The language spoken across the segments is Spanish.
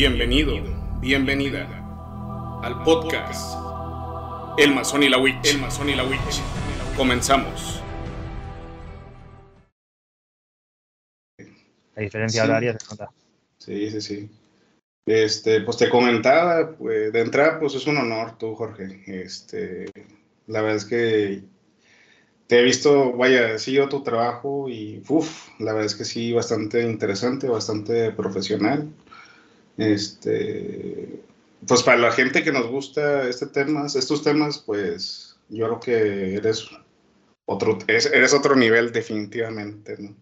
Bienvenido, bienvenida al podcast El Masón y la Witch. El Masón y la Witch. Comenzamos. La diferencia Sí. horaria se nota. Sí, sí, sí. Este, pues te comentaba, pues, de entrada, pues es un honor tú, Jorge. Este, la verdad es que te he visto, vaya, sí, yo tu trabajo y, uff, la verdad es que sí, bastante interesante, bastante profesional. Este, pues para la gente que nos gusta este temas, estos temas, pues yo creo que eres otro, eres, otro nivel definitivamente, ¿no?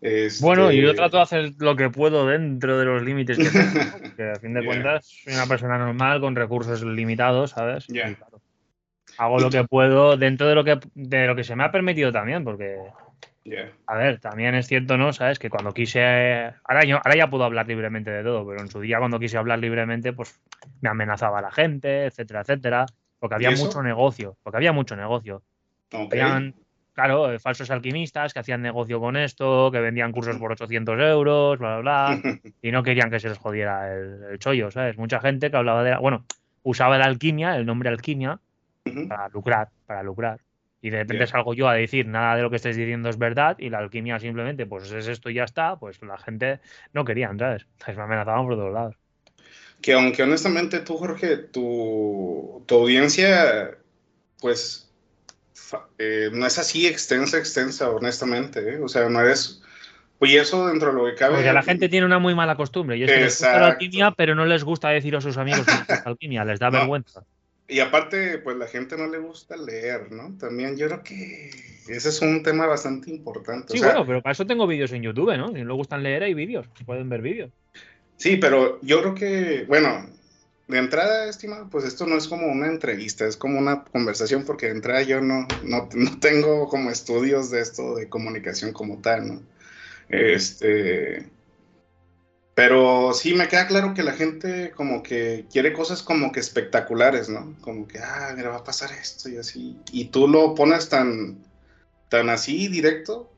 Este, Bueno, yo trato de hacer lo que puedo dentro de los límites que tengo, porque a fin de Ya. cuentas soy una persona normal con recursos limitados, ¿sabes? Ya. Y, claro, hago lo que puedo dentro de lo que de lo que se me ha permitido también, porque A ver, también es cierto, ¿no? Sabes que cuando quise ahora yo, ahora ya puedo hablar libremente de todo, pero en su día cuando quise hablar libremente, pues me amenazaba la gente, etcétera, etcétera, porque había mucho negocio, porque había mucho negocio. Habían, claro, falsos alquimistas que hacían negocio con esto, que vendían cursos por 800 euros, bla, bla, bla, y no querían que se les jodiera el, el chollo, ¿sabes? Mucha gente que hablaba de, bueno, usaba la alquimia, el nombre alquimia, para lucrar, para lucrar. Y de repente salgo yo a decir, nada de lo que estáis diciendo es verdad, y la alquimia simplemente, pues es esto y ya está, pues la gente no querían, ¿sabes? Entonces me amenazaban por todos lados. Que aunque honestamente tú, Jorge, tu, tu audiencia, pues, eh, no es así extensa, extensa, honestamente, ¿eh? O sea, no eres... Pues y eso dentro de lo que cabe... Porque la gente tiene una muy mala costumbre, y es que les gusta la alquimia, pero no les gusta decir a sus amigos que la alquimia, les da No. vergüenza. Y aparte, pues la gente no le gusta leer, ¿no? También yo creo que ese es un tema bastante importante. o Sí, sea, bueno, pero para eso tengo vídeos en YouTube, ¿no? Si no les gustan leer, hay vídeos. Pueden ver vídeos. Sí, pero yo creo que, bueno, de entrada, estimado, pues esto no es como una entrevista, es como una conversación, porque de entrada yo no, no, no tengo como estudios de esto de comunicación como tal, ¿no? Este, pero sí me queda claro que la gente como que quiere cosas como que espectaculares, ¿no? Como que, ah, mira, va a pasar esto y así, y tú lo pones tan, tan así directo.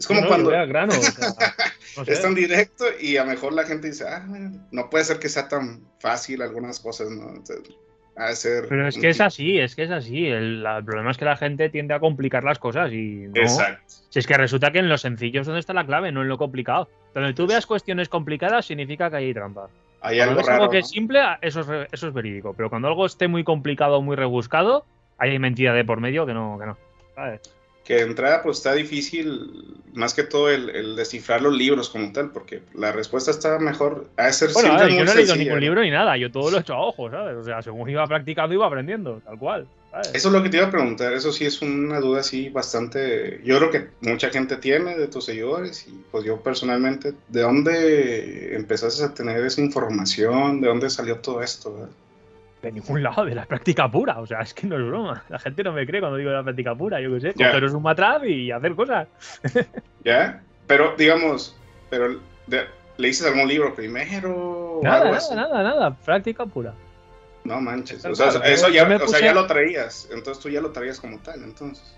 Es como No, cuando... grano, o sea, no sé. Es tan directo y a lo mejor la gente dice, ah, no puede ser que sea tan fácil algunas cosas, ¿no? Entonces, de ser. Pero es que es así, es que es así. El, el problema es que la gente tiende a complicar las cosas y no. Exacto. Si es que resulta que en lo sencillo es donde está la clave, no en lo complicado. Donde tú veas cuestiones complicadas significa que hay trampa. Hay Cuando algo algo raro. que ¿no? es simple, eso es, eso es verídico. Pero cuando algo esté muy complicado o muy rebuscado, hay mentira de por medio que no, que no. ¿sabes? Que de entrada, pues está difícil, más que todo, el, el descifrar los libros como tal, porque la respuesta está mejor. De ser Bueno, a siempre yo no he leído ningún libro ni nada, yo todo lo he hecho a ojo, ¿sabes? O sea, según iba practicando, iba aprendiendo, tal cual. Eso es lo que te iba a preguntar, eso sí es una duda así bastante, yo creo que mucha gente tiene de tus seguidores y pues yo personalmente, ¿de dónde empezaste a tener esa información? ¿De dónde salió todo esto? verdad? De ningún lado, de la práctica pura. O sea, es que no es broma. La gente no me cree cuando digo de la práctica pura. Yo qué sé, Ya. cogeros un matrap y hacer cosas. ¿Ya? Pero, digamos, pero de- ¿leíste algún libro primero o Nada, algo nada, así? nada, nada. Práctica pura. No manches. O sea, eso ya, o sea, puse- ya lo traías. Entonces tú ya lo traías como tal, entonces.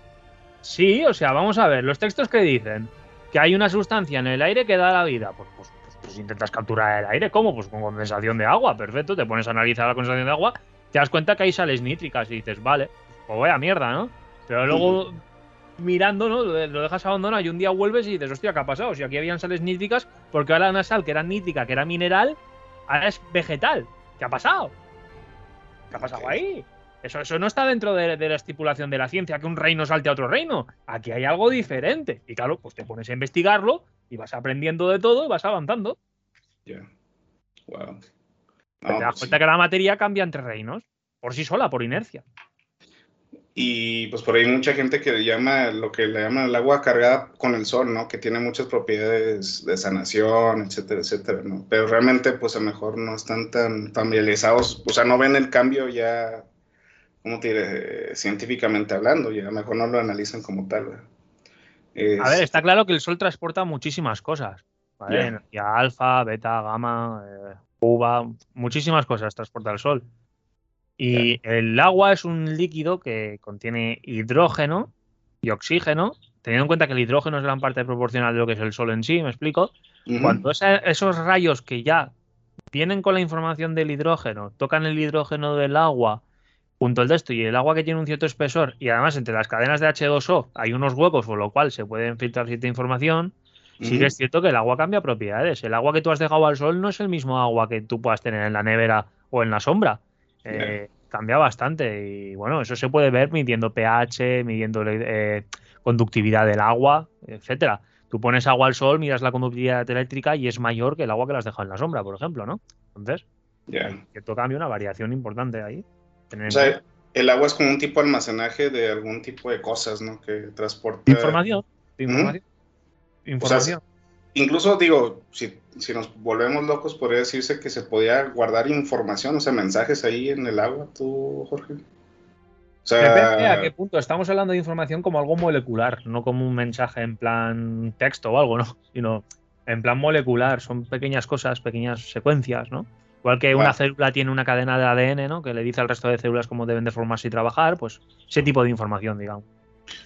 Sí, o sea, vamos a ver. Los textos que dicen que hay una sustancia en el aire que da la vida. Pues, pues, pues, pues intentas capturar el aire. ¿Cómo? Pues con condensación de agua. Perfecto. Te pones a analizar la condensación de agua. Te das cuenta que hay sales nítricas y dices, vale, pues vaya mierda, ¿no? Pero luego mirando, ¿no? Lo lo dejas abandonado y un día vuelves y dices, hostia, ¿qué ha pasado? Si aquí habían sales nítricas, porque ahora una sal que era nítrica, que era mineral, ahora es vegetal. ¿Qué ha pasado? ¿Qué ha pasado ahí? Eso, eso no está dentro de, de la estipulación de la ciencia, que un reino salte a otro reino. Aquí hay algo diferente. Y claro, pues te pones a investigarlo y vas aprendiendo de todo y vas avanzando. Ya. Wow. te das cuenta que la materia cambia entre reinos, por sí sola, por inercia. Y pues por ahí mucha gente que le llama lo que le llaman el agua cargada con el sol, ¿no? Que tiene muchas propiedades de sanación, etcétera, etcétera, ¿no? Pero realmente pues a lo mejor no están tan familiarizados, o sea, no ven el cambio ya, ¿cómo te diré? Científicamente hablando, ya a lo mejor no lo analizan como tal. A ver, Es- está claro que el sol transporta muchísimas cosas. ¿vale? Energía alfa, beta, gamma, eh, uva, muchísimas cosas transporta el sol. Y el agua es un líquido que contiene hidrógeno y oxígeno, teniendo en cuenta que el hidrógeno es gran parte proporcional de lo que es el sol en sí, ¿me explico? Cuando esa- esos rayos que ya vienen con la información del hidrógeno, tocan el hidrógeno del agua, junto al de esto, y el agua que tiene un cierto espesor, y además entre las cadenas de H2O hay unos huecos, por lo cual se puede filtrar cierta información, sí que es cierto que el agua cambia propiedades. El agua que tú has dejado al sol no es el mismo agua que tú puedas tener en la nevera o en la sombra. Eh, cambia bastante y bueno, eso se puede ver midiendo pH, midiendo eh, conductividad del agua, etcétera. Tú pones agua al sol, miras la conductividad eléctrica y es mayor que el agua que la has dejado en la sombra, por ejemplo, ¿no? Entonces, cierto cambio, una variación importante ahí. O sea, el agua es como un tipo de almacenaje de algún tipo de cosas, ¿no? Que transporta... Información. Información. Información. Incluso digo, si, si, nos volvemos locos, podría decirse que se podía guardar información, o sea, mensajes ahí en el agua, tú, Jorge. O sea, Depende a qué punto. Estamos hablando de información como algo molecular, no como un mensaje en plan texto o algo, ¿no? Sino en plan molecular. Son pequeñas cosas, pequeñas secuencias, ¿no? Igual que una célula tiene una cadena de ADN, ¿no? Que le dice al resto de células cómo deben de formarse y trabajar, pues ese tipo de información, digamos.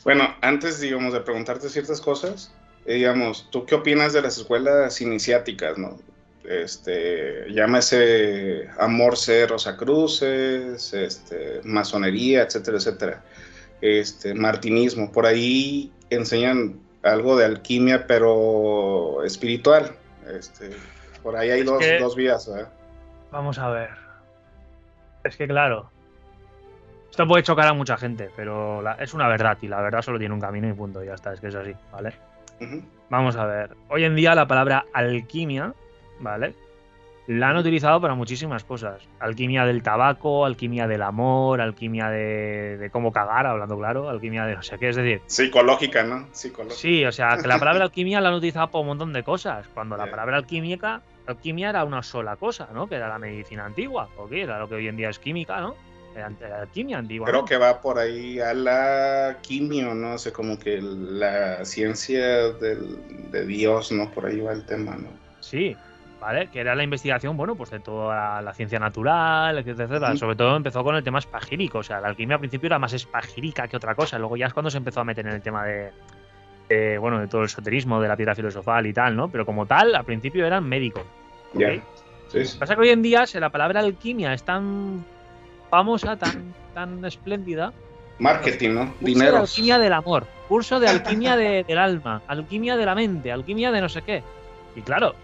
Bueno, antes, digamos, de preguntarte ciertas cosas, digamos, ¿tú qué opinas de las escuelas iniciáticas, no? Este, llámese Amor C. Rosacruces, este, masonería, etcétera, etcétera. Este, martinismo, por ahí enseñan algo de alquimia, pero espiritual. Este, por ahí hay dos, dos vías, ¿verdad? Vamos a ver. Es que claro. Esto puede chocar a mucha gente, pero es una verdad y la verdad solo tiene un camino y punto. Ya está, es que es así, ¿vale? Vamos a ver. Hoy en día la palabra alquimia, ¿vale? La han utilizado para muchísimas cosas. Alquimia del tabaco, alquimia del amor, alquimia de, cómo cagar, hablando claro, alquimia de no sé qué, es decir... Psicológica, ¿no? Psicológica. Sí, o sea, que la palabra alquimia la han utilizado para un montón de cosas. Cuando la palabra alquímica alquimia era una sola cosa, ¿no? Que era la medicina antigua, o qué, era lo que hoy en día es química, ¿no? Era la alquimia antigua. Creo que va por ahí a la quimio, ¿no? O sea, como que la ciencia de Dios, ¿no? Por ahí va el tema, ¿no? Sí, ¿vale? Que era la investigación, bueno, pues de toda la, ciencia natural, etcétera, Sobre todo empezó con el tema espagírico, o sea, la alquimia al principio era más espagírica que otra cosa, luego ya es cuando se empezó a meter en el tema de, bueno, de todo el esoterismo, de la piedra filosofal y tal, ¿no? Pero como tal, al principio eran médicos. ¿okay? Pasa que hoy en día, si la palabra alquimia es tan famosa, tan, tan espléndida. Marketing, ¿no? Dinero. alquimia del amor, curso de alquimia del alma, alquimia de la mente, alquimia de no sé qué. Y claro,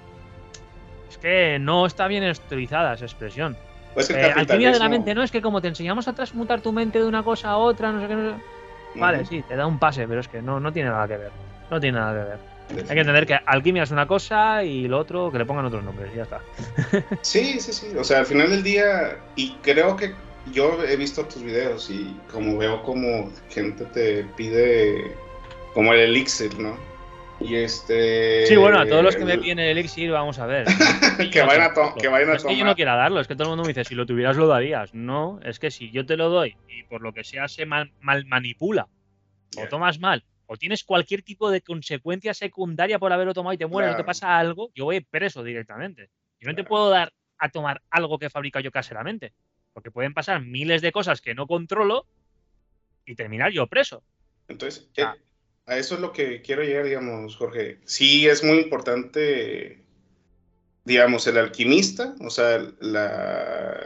es que no está bien estructurizada esa expresión. Pues eh, alquimia de la mente, ¿no? Es que como te enseñamos a transmutar tu mente de una cosa a otra, no sé qué. No sé... Vale, sí, te da un pase, pero es que no, no tiene nada que ver. No tiene nada que ver. Hay que entender que alquimia es una cosa y lo otro que le pongan otros nombres y ya está. Sí, sí, sí. O sea, al final del día, y creo que yo he visto tus videos y como veo como gente te pide como el elixir, ¿no? Y este. Sí, bueno, a todos los que me piden el elixir, vamos a ver. que, vayan a, que vayan a Es que yo no quiera darlo, es que todo el mundo me dice, si lo tuvieras lo darías. No, es que si yo te lo doy y por lo que sea se mal, manipula, o tomas mal, o tienes cualquier tipo de consecuencia secundaria por haberlo tomado y te mueres o te pasa algo, yo voy preso directamente. Yo no te puedo dar a tomar algo que fabrica yo caseramente. Porque pueden pasar miles de cosas que no controlo y terminar yo preso. Entonces, eh, a eso es lo que quiero llegar, digamos, Jorge. Sí es muy importante, digamos, el alquimista, o sea, la...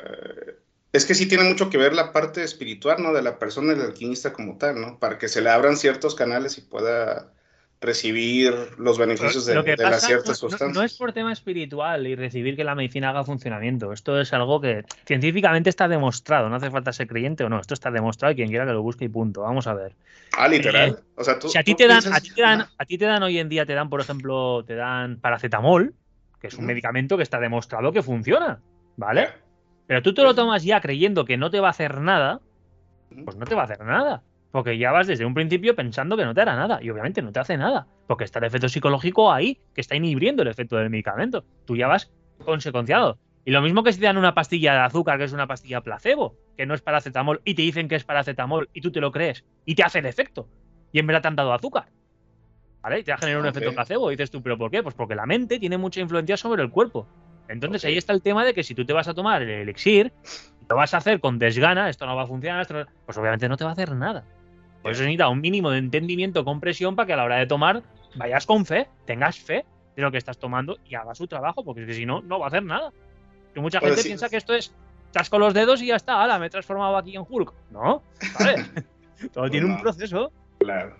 Es que sí tiene mucho que ver la parte espiritual, ¿no? De la persona, el alquimista como tal, ¿no? Para que se le abran ciertos canales y pueda recibir los beneficios de, las ciertas sustancias. No, es por tema espiritual y recibir que la medicina haga funcionamiento. Esto es algo que científicamente está demostrado. No hace falta ser creyente o no. Esto está demostrado y quien quiera que lo busque y punto. Vamos a ver. Ah, literal. Eh, o sea, tú, si a ti, te dan, a ti te dan, a ti te dan hoy en día, te dan, por ejemplo, te dan paracetamol, que es un medicamento que está demostrado que funciona. ¿Vale? Pero tú te lo tomas ya creyendo que no te va a hacer nada, pues no te va a hacer nada. Porque ya vas desde un principio pensando que no te hará nada. Y obviamente no te hace nada. Porque está el efecto psicológico ahí, que está inhibiendo el efecto del medicamento. Tú ya vas consecuenciado. Y lo mismo que si te dan una pastilla de azúcar, que es una pastilla placebo, que no es paracetamol, y te dicen que es paracetamol, y tú te lo crees, y te hace el efecto. Y en verdad te han dado azúcar. ¿Vale? Y te va a generar un efecto placebo. Y dices tú, ¿pero por qué? Pues porque la mente tiene mucha influencia sobre el cuerpo. Entonces ahí está el tema de que si tú te vas a tomar el elixir, lo vas a hacer con desgana, esto no va a funcionar, pues obviamente no te va a hacer nada. Por eso necesita un mínimo de entendimiento, compresión, para que a la hora de tomar vayas con fe, tengas fe de lo que estás tomando y hagas su trabajo, porque si no, no va a hacer nada. Que mucha Pues gente sí. piensa que esto es chasco los dedos y ya está, hala, me he transformado aquí en Hulk. No, ¿vale? Todo tiene un proceso. Claro.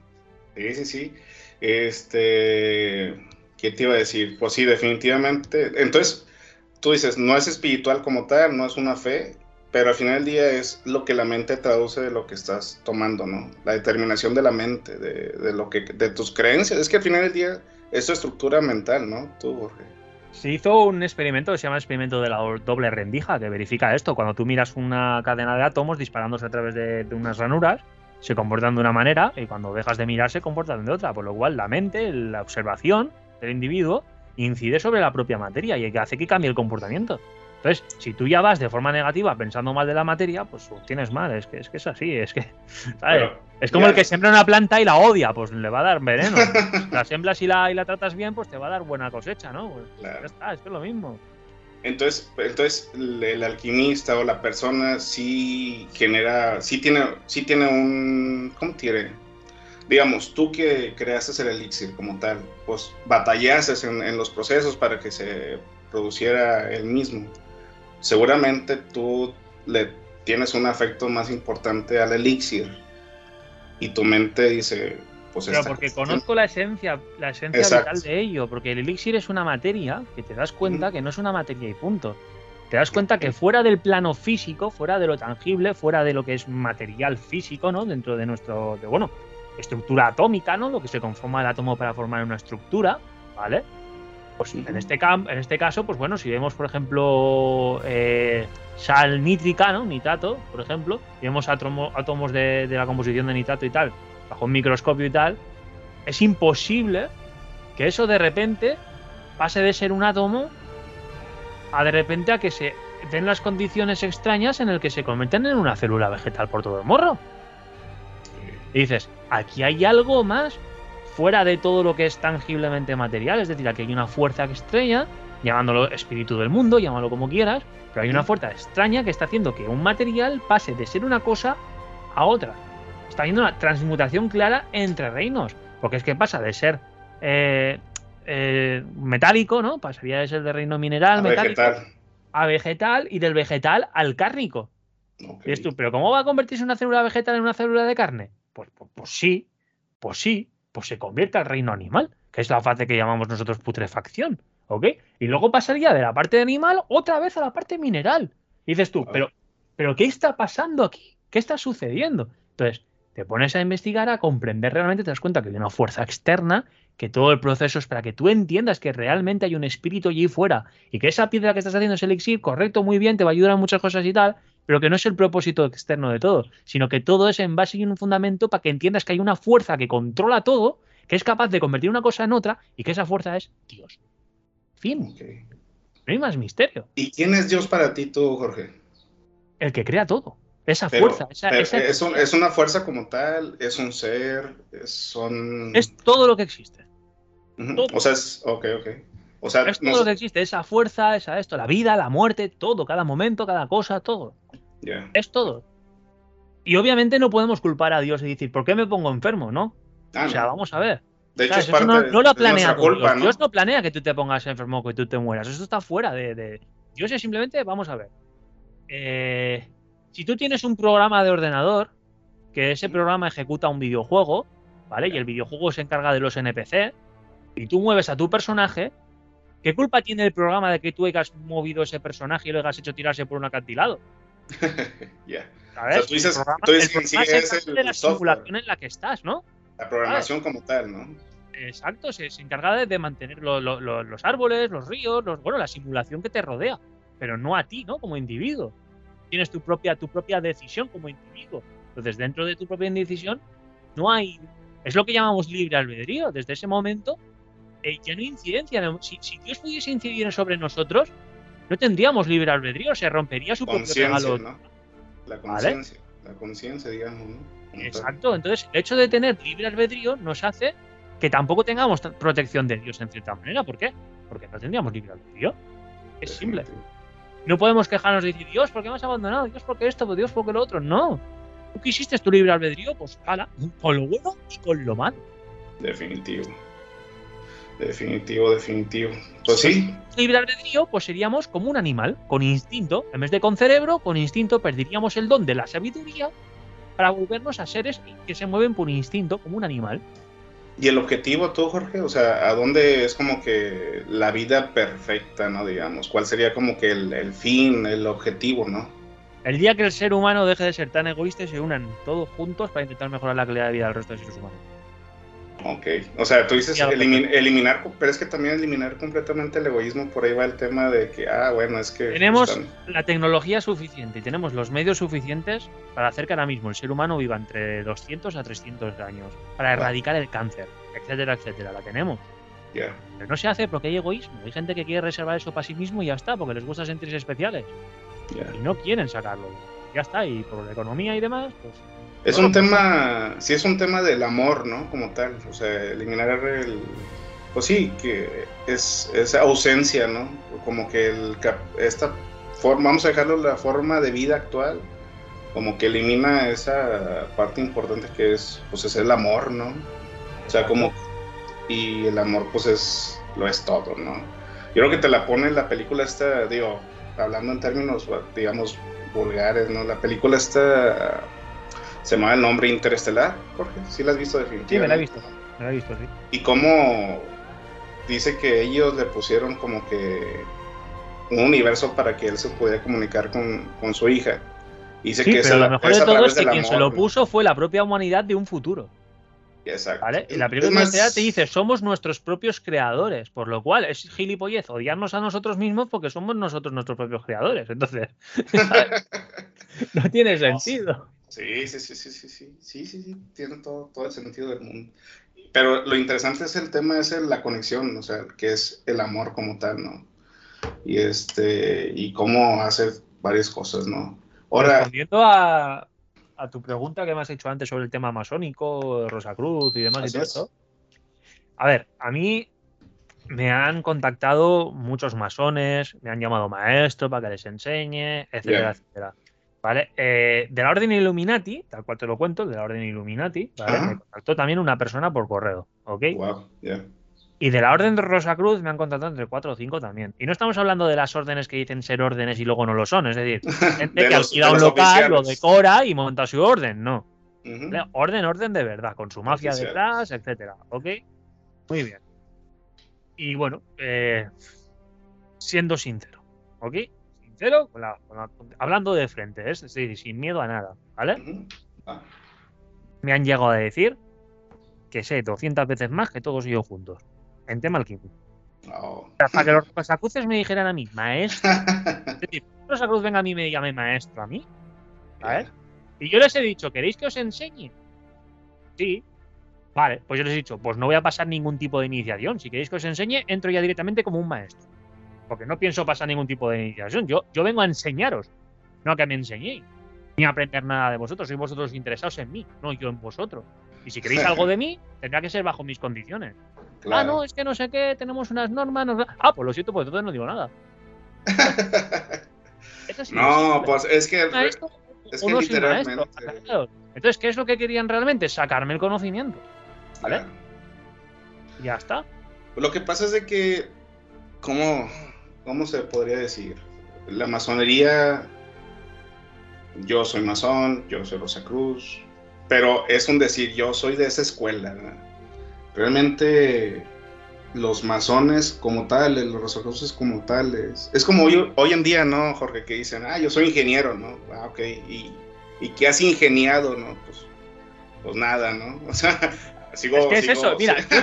Sí, sí, sí. Este, ¿qué te iba a decir? Pues sí, definitivamente. Entonces, tú dices, no es espiritual como tal, no es una fe, pero al final del día es lo que la mente traduce de lo que estás tomando, ¿no? La determinación de la mente, de, de lo que, de tus creencias. Es que al final del día es tu estructura mental, ¿no? Tú, Jorge. Se hizo un experimento que se llama experimento de la doble rendija, que verifica esto. Cuando tú miras una cadena de átomos disparándose a través de, de unas ranuras, se comportan de una manera y cuando dejas de mirar se comportan de otra. Por lo cual la mente, la observación del individuo, incide sobre la propia materia y hace que cambie el comportamiento. Entonces, si tú ya vas de forma negativa pensando mal de la materia, pues tienes mal. Es que es, que es así, es que. ¿sabes? Es como el que siembra una planta y la odia, pues le va a dar veneno. la siembras y la, y la tratas bien, pues te va a dar buena cosecha, ¿no? Pues Claro. ya está, es que es lo mismo. Entonces, entonces el, alquimista o la persona sí genera, sí tiene, sí tiene un, ¿cómo diré? Digamos, tú que creaste el elixir como tal, pues batallaste en, en los procesos para que se produciera el mismo. Seguramente tú le tienes un afecto más importante al elixir y tu mente dice, pues Pero porque cuestión- conozco la esencia, la esencia Exacto. vital de ello, porque el elixir es una materia que te das cuenta que no es una materia y punto. Te das cuenta que fuera del plano físico, fuera de lo tangible, fuera de lo que es material físico, ¿no? Dentro de nuestro, de, bueno, estructura atómica, ¿no? Lo que se conforma el átomo para formar una estructura, ¿vale? Pues en este, cam- en este caso, pues bueno, si vemos, por ejemplo, eh, sal nítrica, ¿no? Nitrato, por ejemplo, y vemos átomo- átomos de, de la composición de nitrato y tal, bajo un microscopio y tal, es imposible que eso de repente pase de ser un átomo a de repente a que se den las condiciones extrañas en el que se convierten en una célula vegetal por todo el morro. Y dices, aquí hay algo más fuera de todo lo que es tangiblemente material, es decir, aquí hay una fuerza extraña, llamándolo espíritu del mundo, llámalo como quieras, pero hay una fuerza extraña que está haciendo que un material pase de ser una cosa a otra. Está habiendo una transmutación clara entre reinos, porque es que pasa de ser eh, eh, metálico, ¿no? Pasaría de ser de reino mineral, a metálico, vegetal. a vegetal y del vegetal al cárnico. Y tú, ¿pero cómo va a convertirse una célula vegetal en una célula de carne? Pues, pues, pues sí, pues sí, pues se convierte al reino animal, que es la fase que llamamos nosotros putrefacción, ¿ok? Y luego pasaría de la parte de animal otra vez a la parte mineral. Y dices tú, pero, pero ¿qué está pasando aquí? ¿Qué está sucediendo? Entonces, te pones a investigar, a comprender realmente, te das cuenta que hay una fuerza externa, que todo el proceso es para que tú entiendas que realmente hay un espíritu allí fuera y que esa piedra que estás haciendo es elixir, correcto, muy bien, te va a ayudar en muchas cosas y tal, pero que no es el propósito externo de todo, sino que todo es en base y en un fundamento para que entiendas que hay una fuerza que controla todo, que es capaz de convertir una cosa en otra y que esa fuerza es Dios. Fin, no hay más misterio. ¿Y quién es Dios para ti, tú, Jorge? El que crea todo, esa Pero- fuerza, esa, es, un- es una fuerza como tal, es un ser, es- son... es todo lo que existe. O sea, es... Ok, ok. O sea, Es todo no lo sé- que existe, esa fuerza, esa esto, la vida, la muerte, todo, cada momento, cada cosa, todo. ya. Es todo. Y obviamente no podemos culpar a Dios y decir, ¿por qué me pongo enfermo? No. Ah, o sea, no. vamos a ver. De hecho, ¿Sabes? es Eso parte no, lo planea Dios. culpa, ¿no? Dios no planea que tú te pongas enfermo que tú te mueras. Eso está fuera de. de- Dios es simplemente, vamos a ver. Eh, si tú tienes un programa de ordenador, que ese programa ejecuta un videojuego, ¿vale? Y el videojuego se encarga de los NPC, y tú mueves a tu personaje, ¿qué culpa tiene el programa de que tú hayas movido ese personaje y lo hayas hecho tirarse por un acantilado? Ya. ¿Sabes? O sea, tú dices- el programa, tú dices el que en sí programa se es encarga el de la simulación en la que estás, ¿no? La programación como tal, ¿no? Exacto, se, se encarga de, de mantener lo- lo- lo- los árboles, los ríos, los, bueno, la simulación que te rodea, pero no a ti, ¿no? Como individuo. Tienes tu propia, tu propia decisión como individuo. Entonces, dentro de tu propia decisión, no hay. Es lo que llamamos libre albedrío. Desde ese momento, eh, ya no hay incidencia. No- Si, si Dios pudiese incidir sobre nosotros, no tendríamos libre albedrío, se rompería su propio regalo. ¿no? La conciencia. La conciencia, digamos, ¿no? Exacto, entonces el hecho de tener libre albedrío nos hace que tampoco tengamos protección de Dios en cierta manera. ¿Por qué? Porque no tendríamos libre albedrío. Es simple. No podemos quejarnos y decir, Dios, ¿por qué me has abandonado? Dios, ¿por qué esto? Pues Dios, ¿por qué lo otro? No. Tú quisiste tu libre albedrío, pues hala, con lo bueno y con lo malo. Definitivo. Definitivo, definitivo. Pues sí. Libre albedrío, pues seríamos como un animal, con instinto. En vez de con cerebro, con instinto perderíamos el don de la sabiduría para volvernos a seres que se mueven por instinto, como un animal. ¿Y el objetivo tú, Jorge? O sea, ¿a dónde es como que la vida perfecta, no? Digamos, ¿cuál sería como que el, el fin, el objetivo, no? El día que el ser humano deje de ser tan egoísta y se unan todos juntos para intentar mejorar la calidad de vida del resto de seres humanos. Ok, o sea, tú dices elimin- eliminar, pero es que también eliminar completamente el egoísmo, por ahí va el tema de que, ah, bueno, es que... Tenemos están- la tecnología suficiente y tenemos los medios suficientes para hacer que ahora mismo el ser humano viva entre 200 a 300 años, para erradicar el cáncer, etcétera, etcétera. La tenemos. ya. Pero no se hace porque hay egoísmo. Hay gente que quiere reservar eso para sí mismo y ya está, porque les gusta sentirse especiales. ya. Y no quieren sacarlo. Ya está, y por la economía y demás, pues Es un tema, sí es un tema del amor, ¿no? Como tal, o sea, eliminar el, pues sí, que es esa ausencia, ¿no? Como que el, esta forma, vamos a dejarlo la forma de vida actual, como que elimina esa parte importante que es, pues es el amor, ¿no? O sea, como, y el amor pues es, lo es todo, ¿no? Yo creo que te la pone la película esta, digo, hablando en términos, digamos, vulgares, ¿no? La película esta se llama el nombre Interestelar, Jorge, sí la has visto definitivamente. sí, me la he visto. Me la he visto, sí. Y cómo dice que ellos le pusieron como que un universo para que él se pudiera comunicar con, con su hija. Dice Sí, que pero a lo mejor de todo es que quien se lo puso fue la propia humanidad de un futuro. Exacto. ¿Vale? Y la película más- te dice, somos nuestros propios creadores, por lo cual es gilipollez odiarnos a nosotros mismos porque somos nosotros nuestros propios creadores. Entonces, no tiene sentido. Sí, sí, sí, sí, sí, sí, sí, sí, sí, tiene todo, todo el sentido del mundo. Pero lo interesante es el tema, es la conexión, o sea, que es el amor como tal, ¿no? Y este, y cómo hacer varias cosas, ¿no? Ahora, Respondiendo a, a tu pregunta que me has hecho antes sobre el tema masónico, Rosacruz y demás y todo es. esto. A ver, a mí me han contactado muchos masones, me han llamado maestro para que les enseñe, etcétera, Ya. etcétera. ¿Vale? Eh, de la Orden Illuminati, tal cual te lo cuento, de la Orden Illuminati, ¿vale? Me contactó también una persona por correo, ¿ok? wow, ya. Y de la Orden de Rosacruz me han contactado entre 4 o 5 también. Y no estamos hablando de las órdenes que dicen ser órdenes y luego no lo son, es decir, gente De que alquila un local, lo decora y monta su orden, no. Orden, orden de verdad, con su mafia Oficiales. detrás, etcétera. ¿Ok? Muy bien. Y bueno, eh, siendo sincero, ¿ok? Sincero, con la- con la- hablando de frente, es decir, sin miedo a nada, ¿vale? Ah, Me han llegado a decir que sé 200 veces más que todos ellos juntos. En tema alquimia. oh. Para que los rosacruces me dijeran a mí, maestro, es decir, que Rosacruz venga a mí y me llame maestro a mí, ¿vale? Y yo les he dicho, ¿queréis que os enseñe? Sí. Vale, pues yo les he dicho, pues no voy a pasar ningún tipo de iniciación. Si queréis que os enseñe, entro ya directamente como un maestro. Porque no pienso pasar ningún tipo de iniciación. Yo, yo vengo a enseñaros, no a que me enseñéis. Ni a aprender nada de vosotros. Sois vosotros interesados en mí, no yo en vosotros. Y si queréis algo de mí, tendrá que ser bajo mis condiciones. Ah, no, es que no sé qué, tenemos unas normas. nos- Ah, pues lo siento, pues entonces no digo nada. De no, pues es que es que literalmente-. Entonces, ¿qué es lo que querían realmente? Sacarme el conocimiento. ¿Vale? Claro. Ya está. Lo que pasa es de que, ¿cómo, ¿cómo se podría decir? La masonería, yo soy masón, yo soy Rosacruz, pero es un decir, yo soy de esa escuela. Realmente los masones como tales, los Rosacruces como tales, es como hoy, hoy en día, ¿no, Jorge? Que dicen, ah, yo soy ingeniero, ¿no? Ah, ok, ¿y, y qué has ingeniado, no? Pues, pues nada, ¿no? O sea, sigo... Es que es sigo- eso, mira, sí.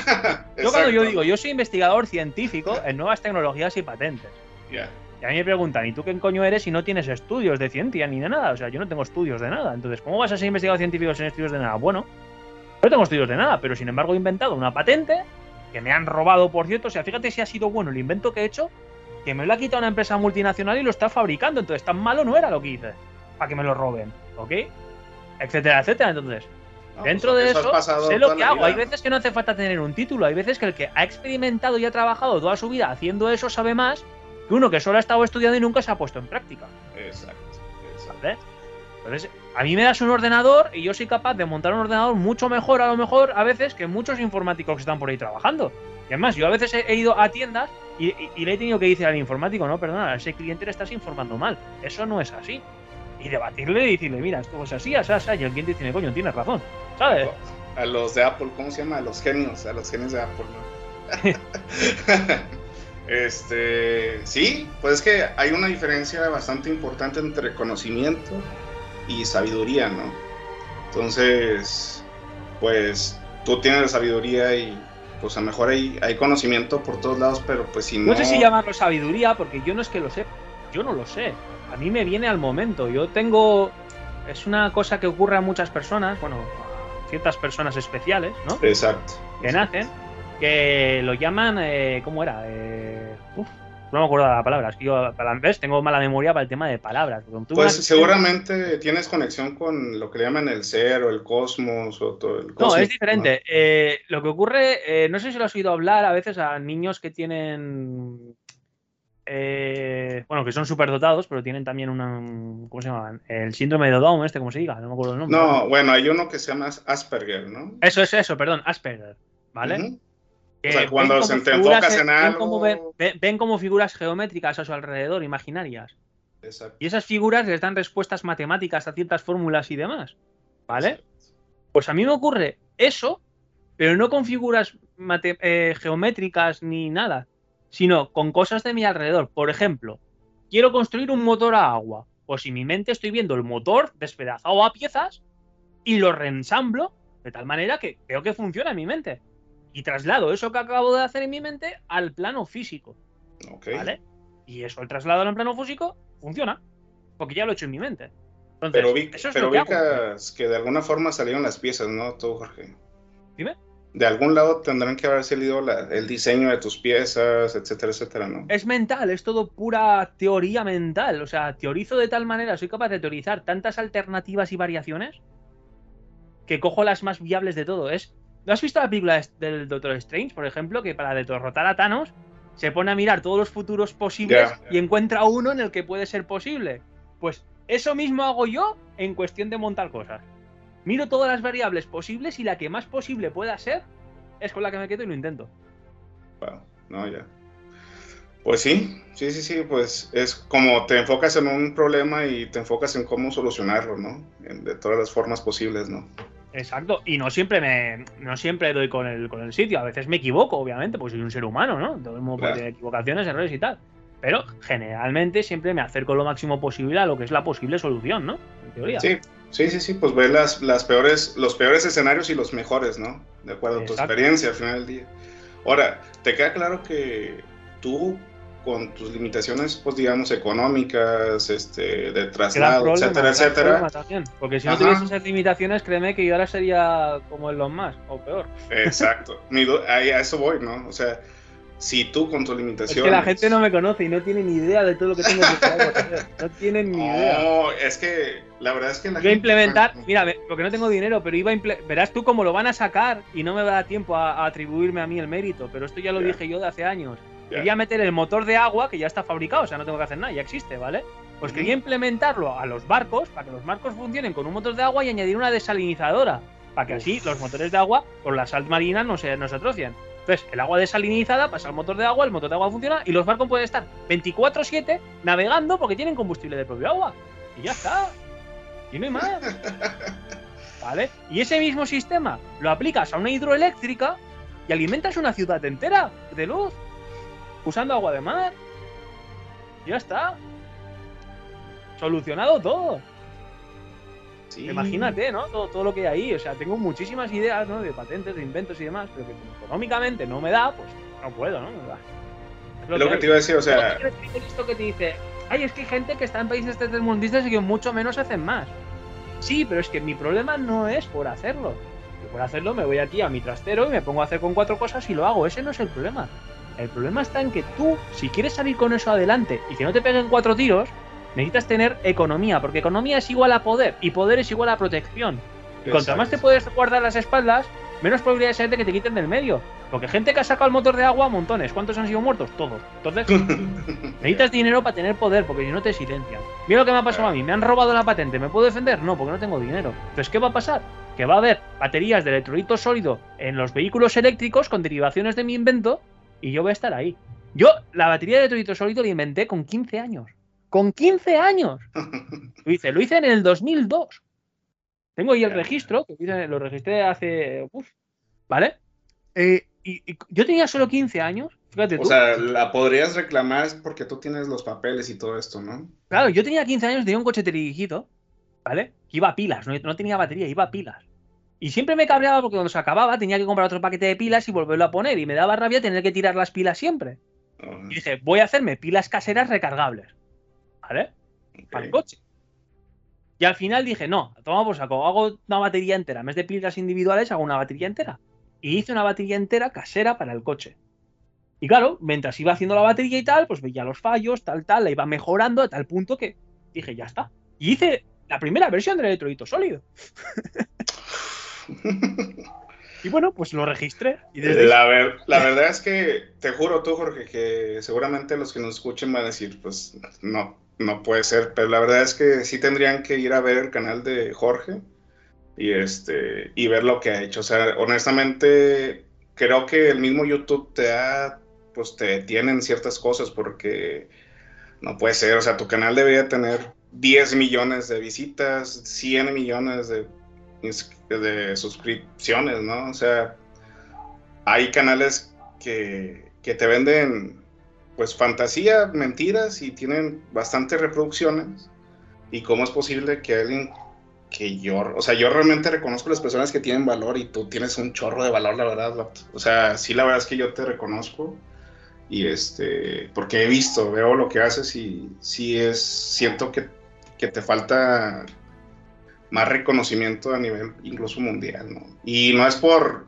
Yo cuando yo digo, yo soy investigador científico en nuevas tecnologías y patentes. Ya. Y a mí me preguntan, ¿y tú qué coño eres si no tienes estudios de ciencia ni de nada? O sea, yo no tengo estudios de nada. Entonces, ¿cómo vas a ser investigador científico sin estudios de nada? Bueno, no tengo estudios de nada, pero sin embargo he inventado una patente que me han robado, por cierto. O sea, fíjate si ha sido bueno el invento que he hecho, que me lo ha quitado una empresa multinacional y lo está fabricando. Entonces, tan malo no era lo que hice para que me lo roben, ¿ok? Etcétera, etcétera. Entonces, No, Dentro pues, de eso, sé lo que hago. vida. Hay veces que no hace falta tener un título. Hay veces que el que ha experimentado y ha trabajado toda su vida haciendo eso sabe más que uno que solo ha estado estudiando y nunca se ha puesto en práctica. Exacto. exacto. ¿Vale? Entonces, a mí me das un ordenador y yo soy capaz de montar un ordenador mucho mejor, a lo mejor, a veces, que muchos informáticos que están por ahí trabajando. Y además, yo a veces he, ido a tiendas y, y, le he tenido que decir al informático, no, perdona, a ese cliente le estás informando mal. Eso no es así. Y debatirle y decirle, mira, esto es así, así, así. Y cliente dice, coño, tienes razón. ¿Sabes? A los de Apple, ¿cómo se llama? A los genios, a los genios de Apple, ¿no? este, sí, pues es que hay una diferencia bastante importante entre conocimiento y sabiduría, ¿no? Entonces, pues tú tienes la sabiduría y pues a lo mejor hay, hay conocimiento por todos lados, pero pues si no... No sé si llamarlo sabiduría, porque yo no es que lo sé, yo no lo sé. A mí me viene al momento, yo tengo... Es una cosa que ocurre a muchas personas, bueno, a ciertas personas especiales, ¿no? Exacto. Que nacen, que lo llaman, eh, ¿cómo era? Eh, uf, no me acuerdo de la palabra. Es que yo, para vez, tengo mala memoria para el tema de palabras. Pues seguramente tienes conexión con lo que le llaman el ser o el cosmos o todo el cosmos. No, es diferente. Eh, lo que ocurre, eh, no sé si lo has oído hablar a veces a niños que tienen. Eh, bueno, que son superdotados, pero tienen también una. ¿Cómo se llaman? El síndrome de Down, este, como se diga, no me acuerdo el nombre. No, bueno, hay uno que se llama Asperger, ¿no? Eso es eso, perdón, Asperger, ¿vale? O sea, cuando se te enfocas en algo... Ven como, ven, como figuras geométricas a su alrededor, imaginarias. Exacto. Y esas figuras les dan respuestas matemáticas a ciertas fórmulas y demás. ¿Vale? Pues a mí me ocurre eso, pero no con figuras eh, geométricas ni nada, sino con cosas de mi alrededor. Por ejemplo, quiero construir un motor a agua. Pues en mi mente estoy viendo el motor despedazado a piezas y lo reensamblo de tal manera que veo que funciona en mi mente y traslado eso que acabo de hacer en mi mente al plano físico. ¿Vale? Y eso, el traslado al plano físico, funciona. Porque ya lo he hecho en mi mente. pero vi, pero que, de alguna forma salieron las piezas, ¿no? Tú, Jorge. Dime. De algún lado tendrán que haber salido el diseño de tus piezas, etcétera, etcétera, ¿no? Es mental, es todo pura teoría mental. O sea, teorizo de tal manera, soy capaz de teorizar tantas alternativas y variaciones que cojo las más viables de todo. Es ¿No has visto la película del Doctor Strange, por ejemplo, que para derrotar a Thanos se pone a mirar todos los futuros posibles y encuentra uno en el que puede ser posible? Pues eso mismo hago yo en cuestión de montar cosas. Miro todas las variables posibles y la que más posible pueda ser es con la que me quedo y lo intento. Wow, no, ya. Pues sí, sí, sí, sí, pues es como te enfocas en un problema y te enfocas en cómo solucionarlo, ¿no? De todas las formas posibles, ¿no? Exacto, y no siempre me no siempre doy con el, con el sitio, a veces me equivoco, obviamente, pues soy un ser humano, ¿no? Todo el mundo puede tener equivocaciones, errores y tal. Pero generalmente siempre me acerco lo máximo posible a lo que es la posible solución, ¿no? En teoría. Sí, sí, sí, sí, pues ver las, las peores, los peores escenarios y los mejores, ¿no? De acuerdo a tu experiencia al final del día. Ahora, ¿te queda claro que tú con tus limitaciones, pues digamos, económicas, este, de traslado, etcétera, etcétera. porque si no tuviese esas limitaciones, créeme que yo ahora sería como los más o peor. Exacto. ahí a eso voy, ¿no? O sea, si tú con tus limitaciones. Es que la gente no me conoce y no tiene ni idea de todo lo que tengo que hacer. No tienen ni idea. No, es que la verdad es que la Voy a implementar, mira, porque no tengo dinero, pero iba a verás tú cómo lo van a sacar y no me va a dar tiempo a, atribuirme a mí el mérito, pero esto ya lo dije yo de hace años. Quería meter el motor de agua, que ya está fabricado, o sea, no tengo que hacer nada, ya existe, ¿vale? Pues quería implementarlo a los barcos, para que los barcos funcionen con un motor de agua y añadir una desalinizadora, para que así los motores de agua con la sal marina no se, no se atrocien. Entonces, el agua desalinizada pasa al motor de agua, el motor de agua funciona y los barcos pueden estar 24-7 navegando porque tienen combustible de propio agua. Y ya está. Y no hay más. ¿Vale? Y ese mismo sistema lo aplicas a una hidroeléctrica y alimentas una ciudad entera de luz usando agua de mar. Ya está. Solucionado todo. Imagínate, ¿no? Todo, lo que hay ahí. O sea, tengo muchísimas ideas, ¿no? De patentes, de inventos y demás, pero que económicamente no me da, pues no puedo, ¿no? Lo, que, te iba a decir, o sea. Esto que te dice, ay, es que hay gente que está en países tercermundistas y que mucho menos hacen más. Sí, pero es que mi problema no es por hacerlo. por hacerlo me voy aquí a mi trastero y me pongo a hacer con cuatro cosas y lo hago. Ese no es el problema. El problema está en que tú, si quieres salir con eso adelante y que no te peguen cuatro tiros, necesitas tener economía, porque economía es igual a poder y poder es igual a protección. Y cuanto más te puedes guardar las espaldas, menos probabilidad de que te quiten del medio. Porque gente que ha sacado el motor de agua, montones. ¿Cuántos han sido muertos? Todos. Entonces, necesitas dinero para tener poder, porque si no te silencian. Mira lo que me ha pasado a mí. ¿Me han robado la patente? ¿Me puedo defender? No, porque no tengo dinero. Entonces, ¿qué va a pasar? que va a haber baterías de electrolito sólido en los vehículos eléctricos con derivaciones de mi invento y yo voy a estar ahí. Yo la batería de electrolito sólido la inventé con 15 años. ¡Con 15 años! Lo hice, lo hice en el 2002. Tengo ahí el registro, que lo registré hace... Uf, ¿Vale? Eh, y, y yo tenía solo 15 años Fíjate tú. O sea, la podrías reclamar porque tú tienes los papeles y todo esto, ¿no? Claro, yo tenía 15 años, tenía un coche dirigido, ¿vale? Que iba a pilas, no, no, tenía batería, iba a pilas. Y siempre me cabreaba porque cuando se acababa tenía que comprar otro paquete de pilas y volverlo a poner. Y me daba rabia tener que tirar las pilas siempre. Y dije, voy a hacerme pilas caseras recargables. ¿Vale? Para el coche. Y al final dije, no, toma por saco, hago una batería entera. En vez de pilas individuales, hago una batería entera. Y hice una batería entera casera para el coche. Y claro, mientras iba haciendo la batería y tal, pues veía los fallos, tal, tal, la iba mejorando a tal punto que dije, ya está. Y hice la primera versión del electrolito sólido. y bueno, pues lo registré. Y desde la, la verdad es que, te juro tú, Jorge, que seguramente los que nos escuchen van a decir, pues no, no puede ser. Pero la verdad es que sí tendrían que ir a ver el canal de Jorge y, este, y ver lo que ha hecho. O sea, honestamente, creo que el mismo YouTube te ha pues te detienen ciertas cosas porque no puede ser, o sea, tu canal debería tener 10 millones de visitas, 100 millones de, de suscripciones, ¿no? O sea, hay canales que, que te venden pues fantasía, mentiras y tienen bastantes reproducciones. ¿Y cómo es posible que alguien que yo, o sea, yo realmente reconozco las personas que tienen valor y tú tienes un chorro de valor, la verdad. O sea, sí, la verdad es que yo te reconozco y este, porque he visto, veo lo que haces y sí es, siento que, que te falta más reconocimiento a nivel incluso mundial, ¿no? Y no es por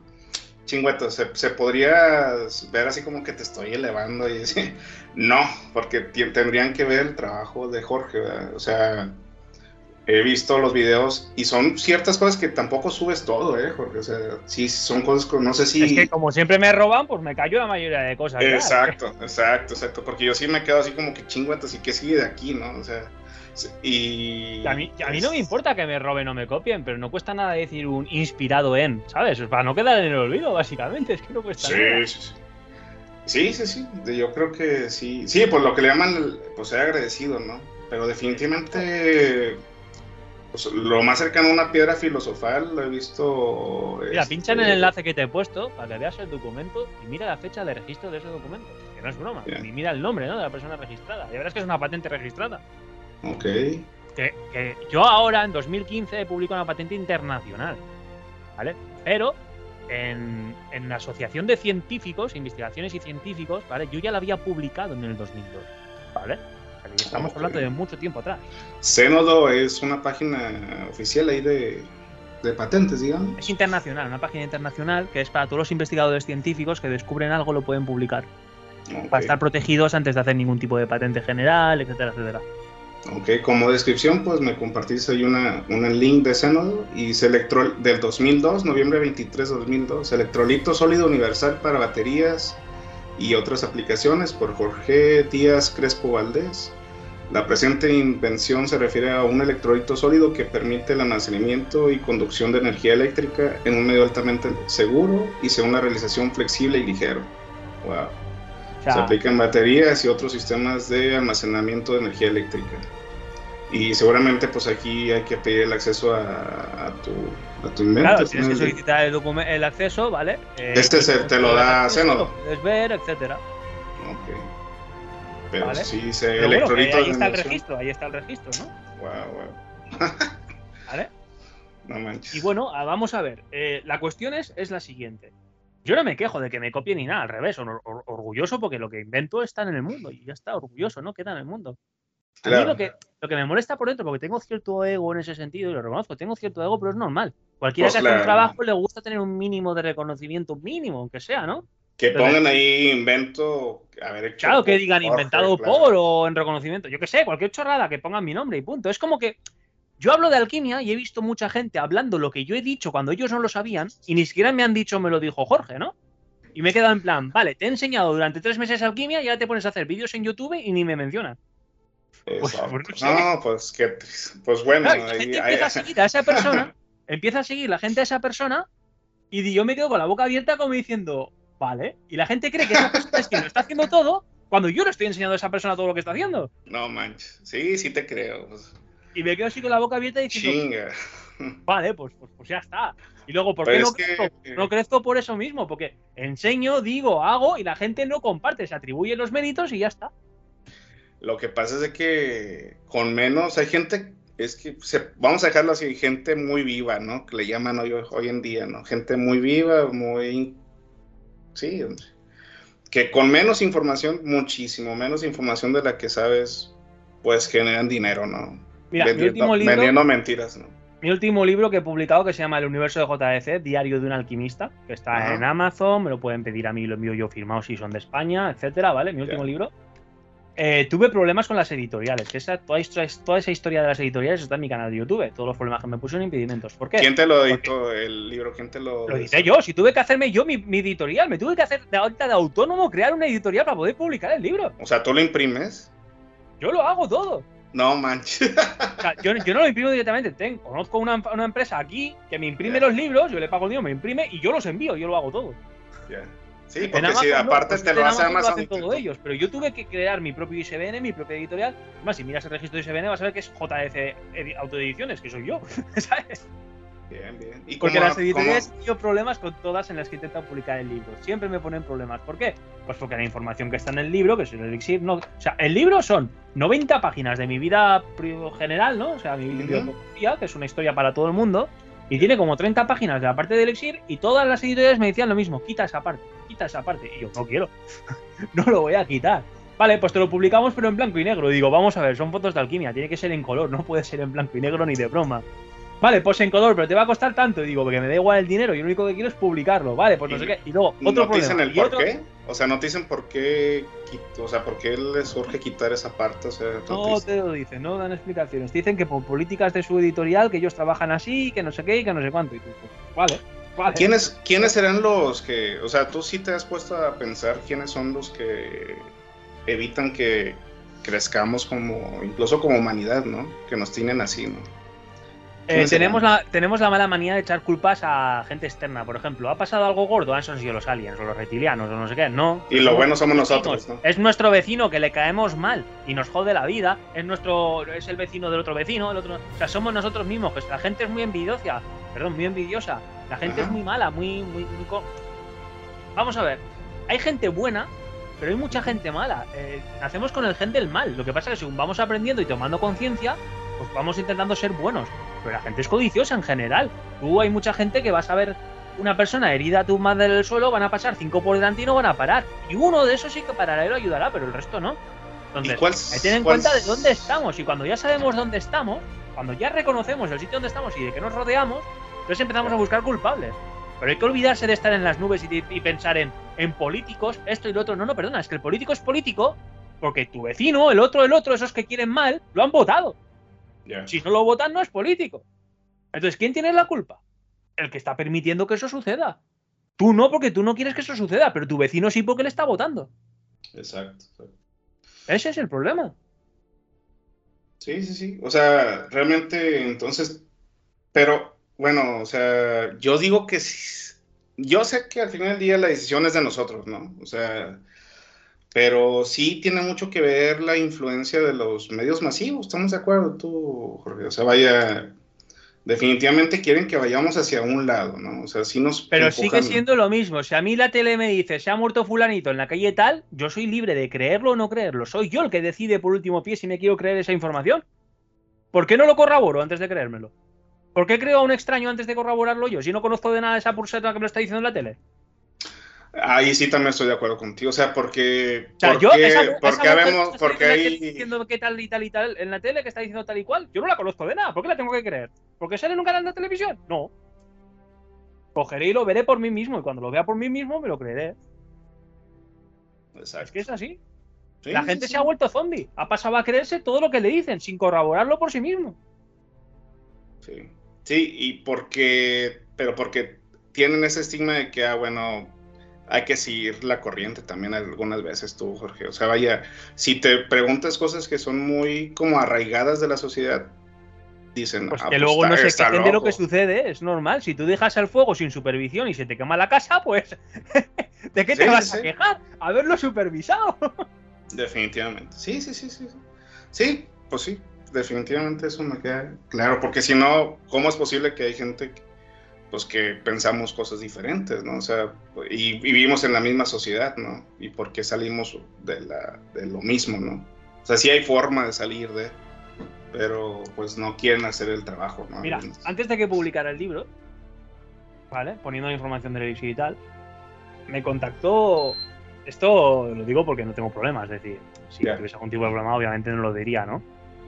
chingüeto, se, se, podría ver así como que te estoy elevando y decir, no, porque tendrían que ver el trabajo de Jorge, ¿verdad? O sea, he visto los videos y son ciertas cosas que tampoco subes todo, ¿eh, Jorge? O sea, sí, son cosas que no sé si... Es que como siempre me roban, pues me callo la mayoría de cosas. Exacto, exacto, exacto. Porque yo sí me quedo así como que chinguetas y que sigue de aquí, ¿no? O sea, y... a, mí, a mí no me importa que me roben o me copien, pero no cuesta nada decir un inspirado en, ¿sabes? Para no quedar en el olvido, básicamente, es que no cuesta nada. Sí, sí, sí. Sí, sí, Yo creo que sí. Sí, pues lo que le llaman, pues ser agradecido, ¿no? Pero definitivamente pues, lo más cercano a una piedra filosofal lo he visto. Mira, pincha en el este, enlace que te he puesto para que veas el documento y mira la fecha de registro de ese documento. Que no es broma. Y mira el nombre ¿no? de la persona registrada. Ya verás que es una patente registrada. Ok. Que, yo ahora, en 2015, he publicado una patente internacional. ¿Vale? Pero en, en, la Asociación de Científicos, Investigaciones y Científicos, ¿vale? Yo ya la había publicado en el 2002. ¿Vale? estamos hablando de mucho tiempo atrás. Cenodo es una página oficial ahí de, patentes, digamos. Es internacional, una página internacional que es para todos los investigadores científicos que descubren algo lo pueden publicar. Para estar protegidos antes de hacer ningún tipo de patente general, etcétera, etcétera. Ok, como descripción, pues me compartiste ahí una, link de Cenodo y se electro, del 2002, noviembre 23 de 2002, electrolito sólido universal para baterías y otras aplicaciones por Jorge Díaz Crespo Valdés. La presente invención se refiere a un electrolito sólido que permite el almacenamiento y conducción de energía eléctrica en un medio altamente seguro y según una realización flexible y ligero. Wow. Se aplica en baterías y otros sistemas de almacenamiento de energía eléctrica. Y seguramente pues aquí hay que pedir el acceso a, tu, a tu invento. Claro, tienes que solicitar el, el acceso, ¿vale? este se, te lo da Zenodo. Puedes ver, etcétera. Ok. Pero sí se electrolito. ahí está el registro, ahí está el registro, ¿no? Wow, wow. ¿Vale? No manches. Y bueno, ah, vamos a ver. Eh, la cuestión es, es la siguiente. Yo no me quejo de que me copien ni nada, al revés, orgulloso porque lo que invento está en el mundo y ya está, orgulloso, ¿no? Queda en el mundo. A mí lo que, lo que me molesta por dentro, porque tengo cierto ego en ese sentido, y lo reconozco, tengo cierto ego, pero es normal. Cualquiera pues que hace un trabajo le gusta tener un mínimo de reconocimiento, mínimo, aunque sea, ¿no? Que pongan ahí invento, a ver, Claro, que digan inventado por o en reconocimiento. Yo qué sé, cualquier chorrada que pongan mi nombre y punto. Es como que yo hablo de alquimia y he visto mucha gente hablando lo que yo he dicho cuando ellos no lo sabían y ni siquiera me han dicho, me lo dijo Jorge, ¿no? Y me he quedado en plan, vale, te he enseñado durante tres meses alquimia y ahora te pones a hacer vídeos en YouTube y ni me mencionan. Pues, no, pues que, pues bueno. ahí, a esa persona empieza a seguir la gente a esa persona y yo me quedo con la boca abierta como diciendo, vale. Y la gente cree que esa persona es quien lo está haciendo todo cuando yo no estoy enseñando a esa persona todo lo que está haciendo. No manches. Sí, sí te creo. Y me quedo así con la boca abierta diciendo, Chinga. vale, pues, pues, pues ya está. Y luego, ¿por qué no es que- crezco? No crezco por eso mismo, porque enseño, digo, hago y la gente no comparte, se atribuye los méritos y ya está. Lo que pasa es de que con menos hay gente, es que se- vamos a dejarlo así, gente muy viva, ¿no? Que le llaman hoy, hoy en día, ¿no? Gente muy viva, muy... Sí, que con menos información, muchísimo menos información de la que sabes, pues generan dinero, ¿no? Mira, mi vendiendo, último libro, vendiendo mentiras, ¿no? mi último libro que he publicado que se llama El universo de JDC, Diario de un alquimista, que está Ajá. en Amazon, me lo pueden pedir a mí, lo envío yo firmado si son de España, etcétera, ¿vale? Mi último Ya. libro. Eh, tuve problemas con las editoriales, esa, toda, esa historia de las editoriales está en mi canal de YouTube, todos los problemas que me pusieron impedimentos. ¿Por qué? ¿Quién te lo editó el libro? ¿Quién te lo... Lo edité yo, si tuve que hacerme yo mi, mi editorial, me tuve que hacer de autónomo crear una editorial para poder publicar el libro. O sea, ¿tú lo imprimes? Yo lo hago todo. No manches. O sea, yo, yo no lo imprimo directamente. Tengo, conozco una, una empresa aquí que me imprime los libros, yo le pago el dinero, me imprime y yo los envío, yo lo hago todo. Ya. Sí, porque si no, aparte pues te en lo hace Amazon Amazon. hacen todos ellos, pero yo tuve que crear mi propio ISBN, mi propia editorial. Además, si miras el registro de ISBN vas a ver que es Edi- Autoediciones, que soy yo, ¿sabes? Bien, bien. ¿Y Porque cómo- las editoriales he tenido problemas con todas en las que intentan publicar el libro. Siempre me ponen problemas. ¿Por qué? Pues porque la información que está en el libro, que es el elixir, no. O sea, el libro son 90 páginas de mi vida general, ¿no? O sea, mi Ujú. biografía, que es una historia para todo el mundo. Y tiene como 30 páginas de la parte del elixir y todas las editoriales me decían lo mismo, quita esa parte, quita esa parte. Y yo, no quiero, no lo voy a quitar. Vale, pues te lo publicamos pero en blanco y negro. Digo, vamos a ver, son fotos de alquimia, tiene que ser en color, no puede ser en blanco y negro ni de broma. Vale, pues en color, pero te va a costar tanto. Y digo, porque me da igual el dinero, yo lo único que quiero es publicarlo. Vale, pues no Y sé qué. Y luego, otro ¿No te dicen problema. el y por qué? O sea, no te dicen por qué, o sea, por qué les surge quitar esa parte, o sea, no te lo dicen, no dan explicaciones. Te dicen que por políticas de su editorial, que ellos trabajan así, que no sé qué y que no sé cuánto. Y tú, pues, vale, ¿Quiénes, ¿Quiénes serán los que, o sea, tú sí te has puesto a pensar quiénes son los que evitan que crezcamos como, incluso como humanidad, ¿no? Que nos tienen así, ¿no? Eh, ¿Quiénes tenemos, la, tenemos la mala manía de echar culpas a gente externa. Por ejemplo, ¿ha pasado algo gordo? Han sido los aliens o los reptilianos o no sé qué. No. Y lo bueno somos nosotros. ¿no? Es nuestro vecino que le caemos mal y nos jode la vida. Es nuestro, es el vecino del otro vecino, el otro. O sea, somos nosotros mismos. Que la gente es muy envidiosa. Perdón, muy envidiosa. La gente Ajá. es muy mala, muy, muy, Vamos a ver. Hay gente buena, pero hay mucha gente mala. Eh, nacemos con el gen del mal. Lo que pasa es que según vamos aprendiendo y tomando conciencia, pues vamos intentando ser buenos. Pero la gente es codiciosa en general. Tú hay mucha gente que vas a ver una persona herida a tu madre en el suelo, van a pasar cinco por delante y no van a parar. Y uno de esos sí que parará y lo ayudará, pero el resto no. Entonces, ¿Y cuál, hay que tener en cuál- cuenta de dónde estamos. Y cuando ya sabemos dónde estamos, cuando ya reconocemos el sitio donde estamos y de qué nos rodeamos, entonces empezamos a buscar culpables. Pero hay que olvidarse de estar en las nubes y pensar en, en políticos, esto y lo otro. No, no, perdona, es que el político es político porque tu vecino, el otro, el otro, esos que quieren mal, lo han votado. Si no lo votan, no es político. Entonces, ¿quién tiene la culpa? El que está permitiendo que eso suceda. Tú no, porque tú no quieres que eso suceda, pero tu vecino sí porque le está votando. Exacto. Ese es el problema. Sí, sí, sí. O sea, realmente, entonces, pero bueno, o sea, yo digo que sí. Yo sé que al final del día la decisión es de nosotros, ¿no? O sea, pero sí tiene mucho que ver la influencia de los medios masivos. ¿Estamos de acuerdo tú, Jorge? O sea, vaya, definitivamente quieren que vayamos hacia un lado, ¿no? O sea, sí nos Pero empujan- sigue siendo lo mismo. Si a mí la tele me dice se ha muerto fulanito en la calle tal, yo soy libre de creerlo o no creerlo. Soy yo el que decide por último pie si me quiero creer esa información. ¿Por qué no lo corroboro antes de creérmelo? ¿Por qué creo a un extraño antes de corroborarlo yo? Si no conozco de nada esa pulseta que me lo está diciendo en la tele. Ahí sí también estoy de acuerdo contigo. O sea, porque, O sea, ¿por yo, qué- esa, esa porque mujer vemos, que porque hay, diciendo que tal y tal y tal en la tele que está diciendo tal y cual, yo no la conozco de nada. ¿Por qué la tengo que creer? ¿Porque sale en un canal de televisión? No. Cogeré y lo veré por mí mismo y cuando lo vea por mí mismo me lo creeré. Exacto. Es que es así. Sí, la sí, gente sí. se ha vuelto zombie. Ha pasado a creerse todo lo que le dicen sin corroborarlo por sí mismo. Sí. Sí, y porque, pero porque tienen ese estigma de que, ah, bueno, hay que seguir la corriente también algunas veces tú, Jorge. O sea, vaya, si te preguntas cosas que son muy como arraigadas de la sociedad, dicen. Pues "Ah, que pues luego está- no se quejen de lo que loco". sucede, es normal. Si tú dejas el fuego sin supervisión y se te quema la casa, pues. ¿De qué te Sí, vas sí. a quejar? Haberlo supervisado. Definitivamente. Sí, sí, sí, sí. sí. Sí, pues sí, definitivamente eso me queda claro, porque si no, ¿cómo es posible que hay gente que, pues que pensamos cosas diferentes, ¿no? O sea, y, y vivimos en la misma sociedad, ¿no? ¿Y por qué salimos de, la, de lo mismo, ¿no? O sea, sí hay forma de salir de, pero pues no quieren hacer el trabajo, ¿no? Mira, antes de que publicara el libro, ¿vale? Poniendo la información del elixir y tal, me contactó. Esto lo digo porque no tengo problemas, es decir, si Ya. tuviese algún tipo de problema, obviamente no lo diría, ¿no?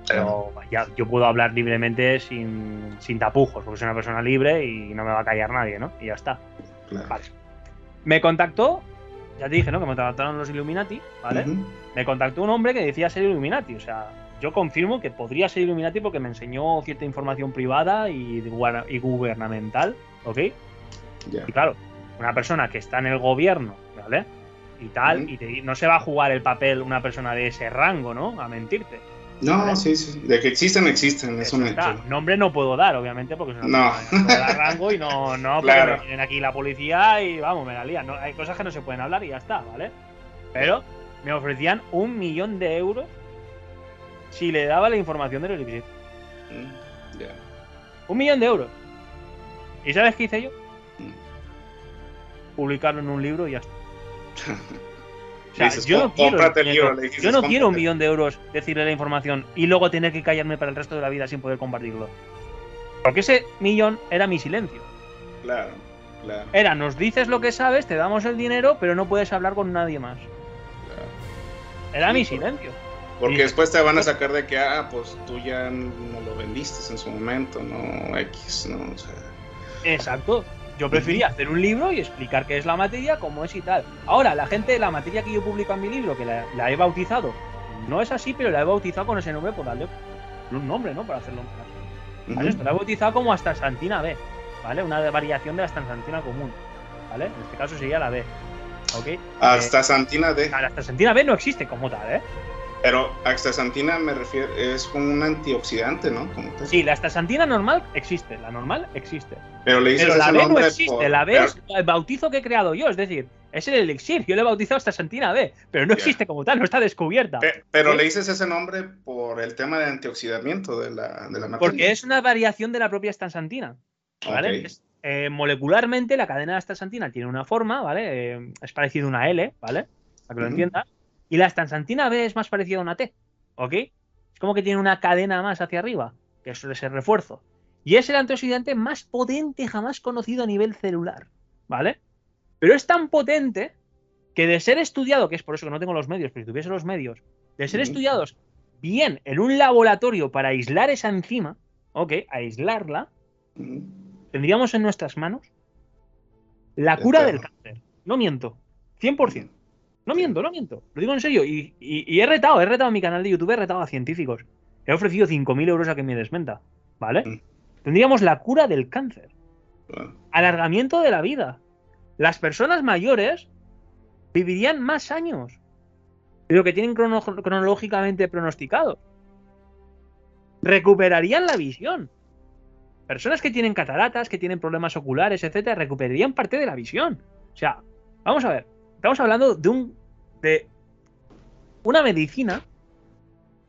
Pero ya, yo puedo hablar libremente sin, sin tapujos, porque soy una persona libre y no me va a callar nadie, ¿no? Y ya está. Claro. Vale. Me contactó, ya te dije, ¿no? Que me contactaron los Illuminati, ¿vale? Me contactó un hombre que decía ser Illuminati, o sea, yo confirmo que podría ser Illuminati porque me enseñó cierta información privada y, gubernamental, ¿ok? Y claro, una persona que está en el gobierno, ¿vale? Y tal, y te- no se va a jugar el papel una persona de ese rango, ¿no? A mentirte. No, sí, sí. De que existen, existen, es un hecho. Nombre no puedo dar, obviamente, porque No. que no puedo dar rango y no, no, porque Claro. me vienen aquí la policía y vamos, me la lían. No, hay cosas que no se pueden hablar y ya está, ¿vale? Pero me ofrecían un millón de euros si le daba la información del elixir. Mm, Ya. Un millón de euros. ¿Y sabes qué hice yo? Mm. Publicarlo en un libro y ya está. O sea, Dices, yo no "Com- quiero, cómprate el dinero, libro", le dices, yo no quiero un millón de euros decirle la información y luego tener que callarme para el resto de la vida sin poder compartirlo. Porque ese millón era mi silencio. Claro, claro, Era, nos dices lo que sabes, te damos el dinero, pero no puedes hablar con nadie más. claro. Era Sí, mi silencio. Porque después te van a sacar de que, ah, pues tú ya no lo vendiste en su momento, no X, ¿no? O sea, Exacto. Yo prefería hacer un libro y explicar qué es la materia, cómo es y tal. Ahora, la gente, la materia que yo publico en mi libro, que la, la he bautizado, no es así, pero la he bautizado con ese nombre por darle un nombre, ¿no? Para hacerlo más. ¿Vale? Esto la he bautizado como astaxantina B, ¿vale? Una variación de la astaxantina común, ¿vale? En este caso sería la B, ¿ok? hasta Santina D. Eh, la astaxantina B no existe como tal, ¿eh? Pero Astaxantina me refiero, es como un antioxidante, ¿no? Como. Sí, la astaxantina normal existe, la normal existe. Pero le dices Pero la B no existe, por- la B es el bautizo que he creado yo, es decir, es el elixir, yo le he bautizado hasta Santina B, pero no existe como tal, no está descubierta. pe- pero ¿Sí? le dices ese nombre por el tema de antioxidamiento de la, de la. Porque es una variación de la propia astaxantina, ¿vale? Es, eh, molecularmente la cadena de astaxantina tiene una forma, ¿vale? Eh, es parecido a una L, ¿vale? Para que lo entiendas. Y la astaxantina B es más parecida a una T, ¿ok? Es como que tiene una cadena más hacia arriba, que suele ser refuerzo. Y es el antioxidante más potente jamás conocido a nivel celular, ¿vale? Pero es tan potente que de ser estudiado, que es por eso que no tengo los medios, pero si tuviese los medios, de ser estudiados bien en un laboratorio para aislar esa enzima, ¿ok? Aislarla, tendríamos en nuestras manos la cura del cáncer. No miento. 100%. No miento, no miento. Lo digo en serio. Y, y- y he retado, he retado en mi canal de YouTube, he retado a científicos. He ofrecido 5.000 euros a que me desmenta. ¿Vale? Mm. Tendríamos la cura del cáncer. Bueno, Alargamiento de la vida. Las personas mayores vivirían más años de lo que tienen crono- cronológicamente pronosticado. Recuperarían la visión. Personas que tienen cataratas, que tienen problemas oculares, etcétera, recuperarían parte de la visión. O sea, vamos a ver. Estamos hablando de un. De una medicina,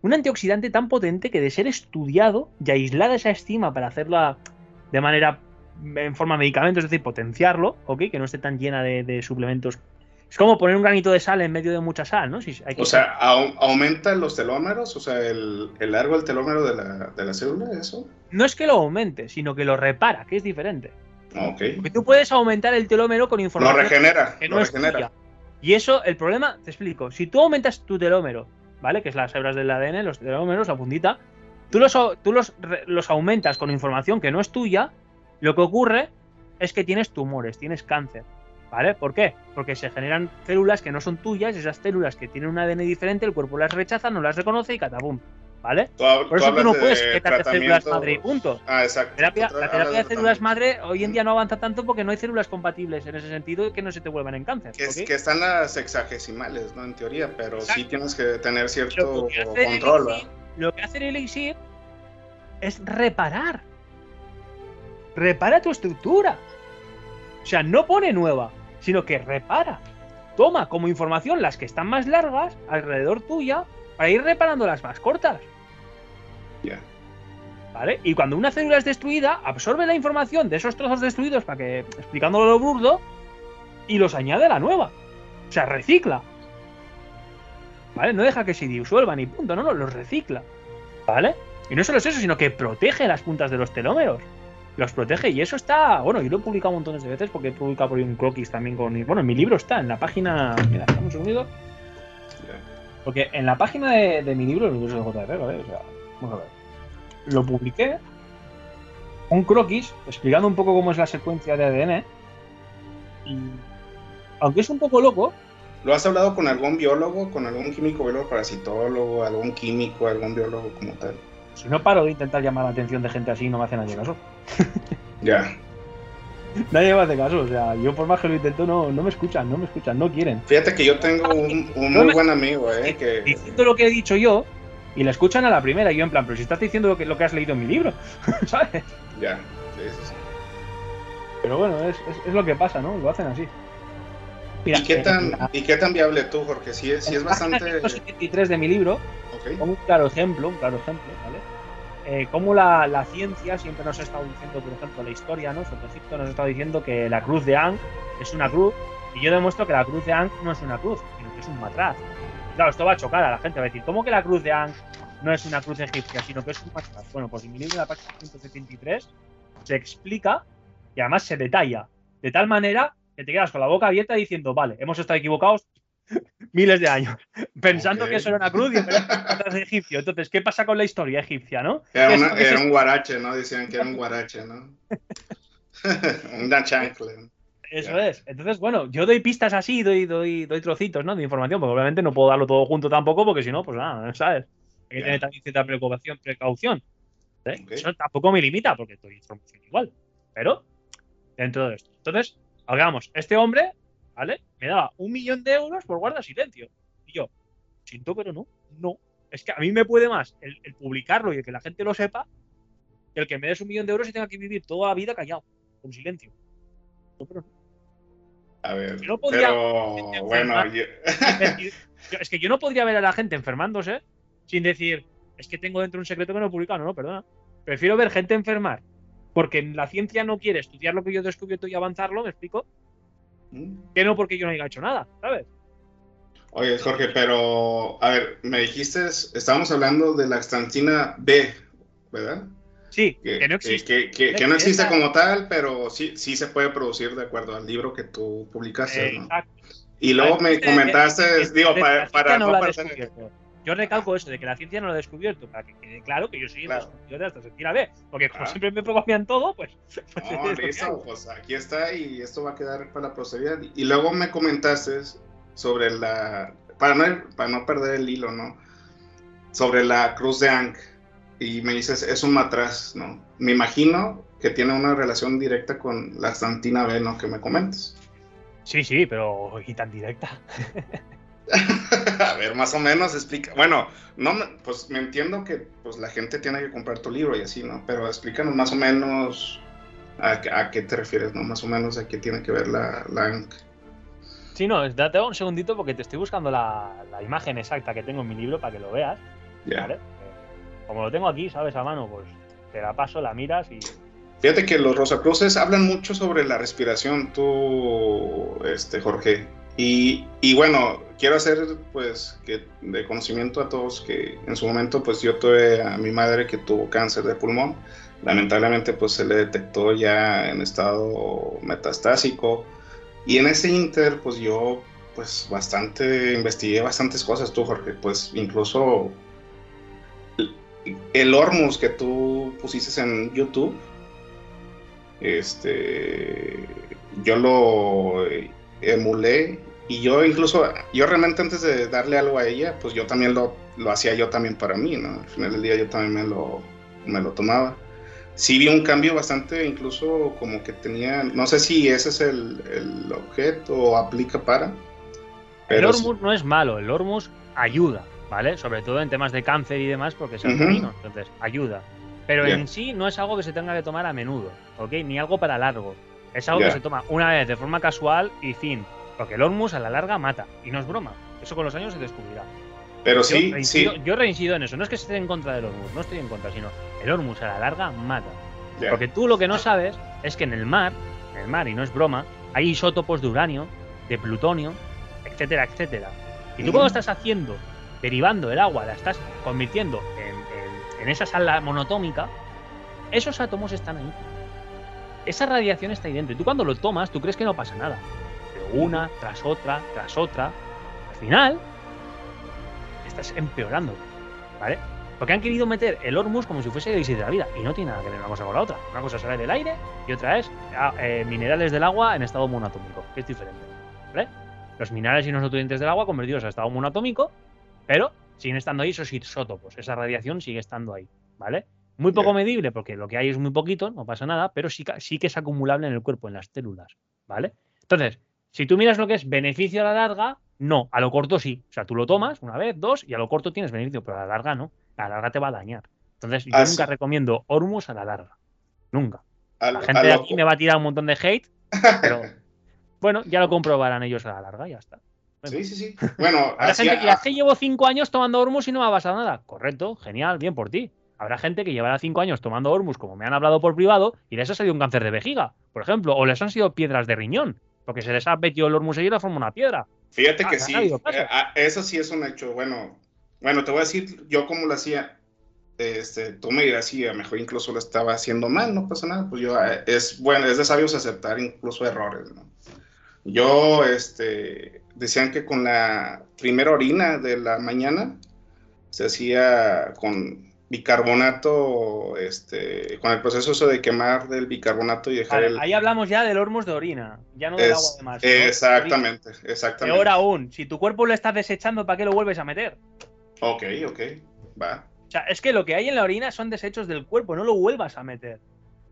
un antioxidante tan potente que de ser estudiado y aislada esa estima para hacerla de manera en forma de medicamento, es decir, potenciarlo, ¿ok? Que no esté tan llena de, de suplementos. Es como poner un granito de sal en medio de mucha sal, ¿no? Si hay que- O sea, au- aumenta los telómeros, o sea, el, el largo del telómero de la, de la célula, eso. no es que lo aumente, sino que lo repara, que es diferente. Ok. Porque tú puedes aumentar el telómero con Lo información regenera, que lo no es regenera. Y eso, el problema, te explico. Si tú aumentas tu telómero, ¿vale? Que es las hebras del ADN, los telómeros, la puntita, tú los, tú los, los aumentas con información que no es tuya, lo que ocurre es que tienes tumores, tienes cáncer. ¿Vale? ¿Por qué? Porque se generan células que no son tuyas, esas células que tienen un ADN diferente, el cuerpo las rechaza, no las reconoce y catapum. ¿Vale? Tú Por eso tú no puedes quitarte células madre y punto. Ah, exacto. Terapia- la terapia de células madre hoy en día no avanza tanto porque no hay células compatibles en ese sentido y que no se te vuelvan en cáncer. Que, es- que están las sexagesimales, ¿no? En teoría, pero sí tienes que tener cierto que control. Lo que hace el elixir es reparar. Repara tu estructura. O sea, no pone nueva, sino que repara. Toma como información las que están más largas alrededor tuya para ir reparando las más cortas. Ya. ¿Vale? Y cuando una célula es destruida, absorbe la información de esos trozos destruidos para que, explicándolo lo burdo, y los añade a la nueva. O sea, recicla. ¿Vale? No deja que se disuelvan y punto, no, no, los recicla. ¿Vale? Y no solo es eso, sino que protege las puntas de los telómeros. Los protege y eso está. Bueno, yo lo he publicado montones de veces porque he publicado por ahí un croquis también con. Bueno, en mi libro está, en la página. Mira, dame un segundo. Ya. Porque en la página de, de mi libro, el libro de JR, ¿vale? O sea, vamos a ver. Lo publiqué. Un croquis explicando un poco cómo es la secuencia de ADN. Y. Aunque es un poco loco, ¿Lo has hablado con algún biólogo, con algún químico, biólogo, parasitólogo, algún químico, algún biólogo como tal? si no paro de intentar llamar la atención de gente así, no me hace nadie caso. Ya. Nadie me hace caso. O sea, yo por más que lo intento, no, no me escuchan, no me escuchan, no quieren. Fíjate que yo tengo un, un No muy me- buen amigo, ¿eh? Que, Diciendo lo que he dicho yo, y la escuchan a la primera, y yo en plan, pero si estás diciendo lo que, lo que has leído en mi libro, ¿sabes? ya. Sí, sí, sí. Pero bueno, es, es- es lo que pasa, ¿no? Lo hacen así. Mira, ¿Y, qué en tan, la- ¿Y qué tan viable tú, Jorge? Sí, es- sí es bastante... 173 de mi libro, Ok. como un claro ejemplo, un claro ejemplo, ¿vale? Eh, cómo la, ciencia siempre nos ha estado diciendo, por ejemplo, la historia, ¿no? Sobre Egipto nos ha estado diciendo que la cruz de Ankh es una cruz, y yo demuestro que la cruz de Ankh no es una cruz, sino que es un matraz. Claro, esto va a chocar a la gente, va a decir, ¿cómo que la cruz de Ankh no es una cruz egipcia, sino que es un matraz? Bueno, pues en mi libro, en la página 173, se explica y además se detalla, de tal manera que te quedas con la boca abierta diciendo, vale, hemos estado equivocados miles de años, pensando Ok. que eso era una cruz y en verdad es egipcio. Entonces, ¿qué pasa con la historia egipcia, no? Era, una- era es- un guarache, ¿no? Decían que era un guarache, ¿no? Una chancla. Eso Ya. es. Entonces, bueno, yo doy pistas así, doy, doy, doy trocitos, ¿no? De información, porque obviamente no puedo darlo todo junto tampoco, porque si no, pues nada, ¿sabes? Hay que Ya. tener también cierta preocupación, precaución. ¿eh? Ok. Eso tampoco me limita, porque doy información igual. Pero, dentro de esto. Entonces, hagamos, este hombre, ¿vale? Me daba un millón de euros por guarda silencio. Y yo, siento, pero no, no. Es que a mí me puede más el, el publicarlo y el que la gente lo sepa, que el que me des un millón de euros y tenga que vivir toda la vida callado, con silencio. No, pero no. A ver, Yo no podría- pero bueno, yo- Es que yo no podría ver a la gente enfermándose sin decir, es que tengo dentro un secreto que no he publicado. No, no, perdona. Prefiero ver gente enfermar porque la ciencia no quiere estudiar lo que yo he descubierto y avanzarlo, ¿me explico? Que no porque yo no haya hecho nada, ¿sabes? Oye, Jorge, pero a ver, me dijiste, estábamos hablando de la axantina B, ¿verdad? Sí, Que, que no existe. que- que- que no existe como tal, pero sí, sí se puede producir de acuerdo al libro que tú publicaste, ¿no? Exacto. Y luego me comentaste, digo, para, para no no. Yo recalco eso, de que la ciencia no lo ha descubierto, para que quede claro que yo soy el Claro. descubridor de esta sentira B. Porque como Claro. siempre me copian todo, pues. pues No, listo, pues aquí está y esto va a quedar para la posteridad. Y luego me comentaste sobre la, para no, para no perder el hilo, ¿no? Sobre la cruz de Ankh. Y me dices, es un matraz, ¿no? Me imagino que tiene una relación directa con la Santina B, ¿no? Que me comentas. Sí, sí, pero. Y tan directa. a ver, más o menos explica. Bueno, no, pues me entiendo que pues la gente tiene que comprar tu libro y así, ¿no? Pero explícanos más o menos a, a qué te refieres, ¿no? Más o menos a qué tiene que ver la, la. Sí, no, date un segundito porque te estoy buscando la, la imagen exacta que tengo en mi libro para que lo veas. Ya. ¿vale? Eh, Como lo tengo aquí, ¿sabes? A mano, pues te la paso, la miras y. Fíjate que los Rosacruces hablan mucho sobre la respiración, tú, este, Jorge. Y, bueno, quiero hacer, pues, que de conocimiento a todos que en su momento, pues, yo tuve a mi madre que tuvo cáncer de pulmón. Lamentablemente, pues, se le detectó ya en estado metastásico. Y en ese inter, pues, yo, pues, bastante, investigué bastantes cosas, tú, Jorge. Pues, incluso el- el Hormus que tú pusiste en YouTube este yo lo eh, emulé y yo incluso yo realmente antes de darle algo a ella pues yo también lo, lo hacía yo también para mí no al final del día yo también me lo me lo tomaba sí vi un cambio bastante incluso como que tenía no sé si ese es el, el objeto o aplica para El pero sí. No es malo, el Hormus ayuda, ¿vale? Sobre todo en temas de cáncer y demás, porque es Ujú. alcalino, entonces ayuda. Pero Ya. en sí no es algo que se tenga que tomar a menudo, ¿ok? Ni algo para largo. Es algo que se toma una vez de forma casual y fin. Porque el hormus a la larga mata. Y no es broma. Eso con los años se descubrirá. Pero Yo sí, sí. reincido, yo reincido en eso. No es que esté en contra del hormus, no estoy en contra, sino el hormus a la larga mata. Porque tú lo que no sabes es que en el mar, en el mar, y no es broma, hay isótopos de uranio, de plutonio, etcétera, etcétera. Y tú cuando estás haciendo, derivando el agua, la estás convirtiendo en, en- en esa sala monotómica, esos átomos están ahí. Esa radiación está ahí dentro. Y tú cuando lo tomas, tú crees que no pasa nada. Pero una, tras otra, tras otra, al final, estás empeorando. ¿Vale? Porque han querido meter el Hormuz como si fuese el de la vida. Y no tiene nada que ver una cosa con la otra. Una cosa sale del aire y otra es ah, eh, minerales del agua en estado monoatómico, que es diferente. ¿Vale? Los minerales y los nutrientes del agua convertidos a estado monoatómico, pero siguen estando ahí esos isótopos. Esa radiación sigue estando ahí. ¿Vale? Muy poco medible, porque lo que hay es muy poquito, no pasa nada, pero sí, sí que es acumulable en el cuerpo, en las células. ¿Vale? Entonces, si tú miras lo que es beneficio a la larga, no. A lo corto sí. O sea, tú lo tomas una vez, dos, y a lo corto tienes beneficio, pero a la larga no. A la larga te va a dañar. Entonces, yo nunca recomiendo Hormus a la larga. Nunca. A- La gente de aquí me va a tirar un montón de hate, pero bueno, ya lo comprobarán ellos a la larga, ya está. Sí, sí, sí. Bueno, así, gente que a- ya que llevo cinco años tomando Hormus y no me ha pasado nada. Correcto, genial, bien por ti. Habrá gente que llevará cinco años tomando Hormus, como me han hablado por privado, y les ha salido un cáncer de vejiga, por ejemplo, o les han sido piedras de riñón, porque se les ha metido el Hormus y la forma una piedra. Fíjate Ah, que ha sí, eh, ah, eso sí es un hecho. Bueno, bueno, te voy a decir yo cómo lo hacía. Este, tú me dirás si a lo mejor incluso lo estaba haciendo mal, no pasa nada. Pues yo, eh, es bueno, es de sabios aceptar incluso errores, ¿no? Yo, este, decían que con la primera orina de la mañana se hacía con bicarbonato, este, con el proceso eso de quemar del bicarbonato y dejar Vale, el... ahí hablamos ya del Hormus de orina, ya no del es- agua de mar. sino exactamente, exactamente. Peor aún, si tu cuerpo lo estás desechando, ¿para qué lo vuelves a meter? Ok, ok, va. O sea, es que lo que hay en la orina son desechos del cuerpo, no lo vuelvas a meter.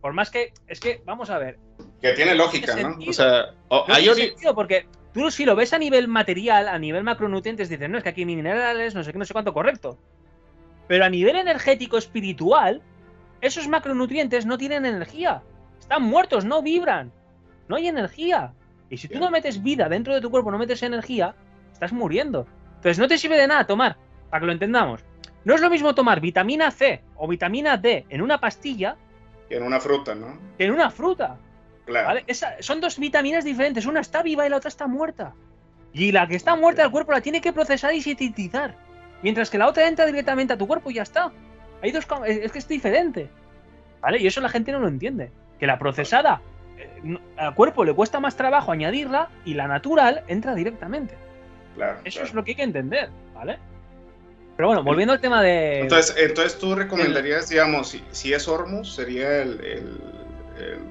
Por más que, es que, vamos a ver, Que tiene lógica, ¿no? sentido. O sea, No hay tiene ori- sentido, porque tú si lo ves a nivel material, a nivel macronutrientes, dices, no, es que aquí hay minerales, no sé qué, no sé cuánto, correcto. Pero a nivel energético espiritual, esos macronutrientes no tienen energía. Están muertos, no vibran. No hay energía. Y si tú no metes vida dentro de tu cuerpo, no metes energía, estás muriendo. Entonces no te sirve de nada tomar, para que lo entendamos. No es lo mismo tomar vitamina C o vitamina D en una pastilla en una fruta, ¿no? que en una fruta. Claro. ¿Vale? Esa- son dos vitaminas diferentes. Una está viva y la otra está muerta. Y la que está muerta el cuerpo la tiene que procesar y sintetizar. Mientras que la otra entra directamente a tu cuerpo y ya está. Hay dos es que es diferente. ¿Vale? Y eso la gente no lo entiende. Que la procesada eh, al cuerpo le cuesta más trabajo añadirla y la natural entra directamente. claro, Eso claro. es lo que hay que entender, ¿vale? Pero bueno, volviendo al tema de. Entonces, entonces tú recomendarías, digamos, si, si es Hormuz, sería el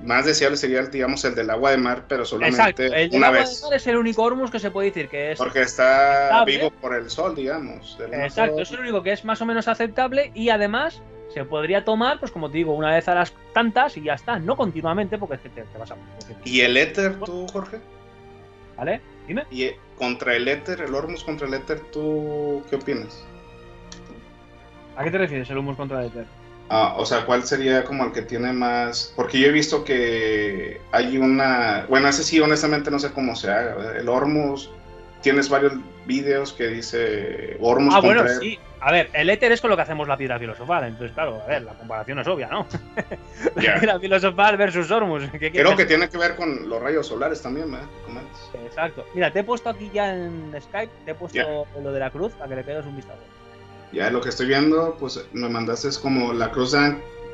más deseable sería, el, digamos, el del agua de mar, pero solamente Exacto, el una agua de mar es el único hormus que se puede decir que es Porque está vivo por el sol, digamos. Exacto, sol. es el único que es más o menos aceptable y además se podría tomar, pues como te digo, una vez a las tantas y ya está, no continuamente porque es que te, te vas a ¿Y el éter, tú, Jorge? ¿Vale? Dime. ¿Y contra el éter, el Hormuz contra el éter, tú qué opinas? ¿A qué te refieres el humus contra el éter? Ah, o sea, ¿cuál sería como el que tiene más? Porque yo he visto que hay una, bueno, ese sí, honestamente no sé cómo se haga. El Hormuz, tienes varios vídeos que dice Hormuz Ah, bueno, sí. A ver, el éter es con lo que hacemos la piedra filosofal, entonces claro, a ver, la comparación es obvia, ¿no? la piedra filosofal versus Hormus. ¿qué Creo que tiene que ver con los rayos solares también, ¿verdad? Exacto. Mira, te he puesto aquí ya en Skype, te he puesto lo de la cruz para que le pegues un vistazo. Ya lo que estoy viendo, pues me mandaste es como la cruz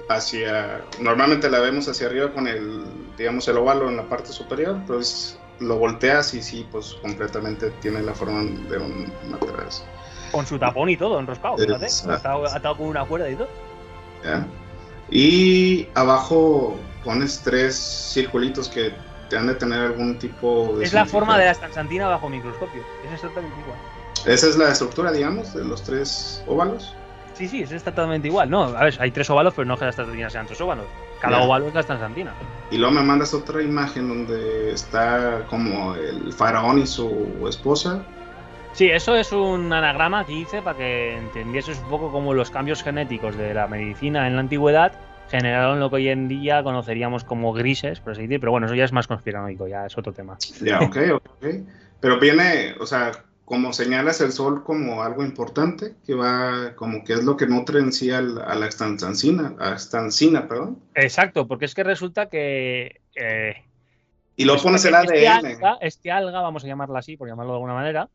hacia, normalmente la vemos hacia arriba con el, digamos, el óvalo en la parte superior, pero es- lo volteas y sí, pues completamente tiene la forma de un matraz. Con su tapón y todo, enroscado, fíjate. Atado, atado con una cuerda y todo. ¿ya? Y abajo pones tres circulitos que te han de tener algún tipo de... Es la forma de la estansantina bajo microscopio. Es exactamente igual. Esa es la estructura, digamos, de los tres óvalos. Sí, sí, es exactamente igual. No, a ver, hay tres óvalos, pero no que las estansantinas sean tres óvalos. Cada óvalo es la estansantina. Y luego me mandas otra imagen donde está como el faraón y su esposa Sí, eso es un anagrama que hice para que entendieses un poco cómo los cambios genéticos de la medicina en la antigüedad generaron lo que hoy en día conoceríamos como grises, por así decir, pero bueno, eso ya es más conspiranoico, ya es otro tema. Ya, ok, ok. Pero viene, o sea, como señalas el sol como algo importante, que va, como que es lo que nutre en sí a la estancina, a estancina, perdón. Exacto, porque es que resulta que... Eh, y lo pones el este ADN. Alga, este alga, vamos a llamarla así, por llamarlo de alguna manera,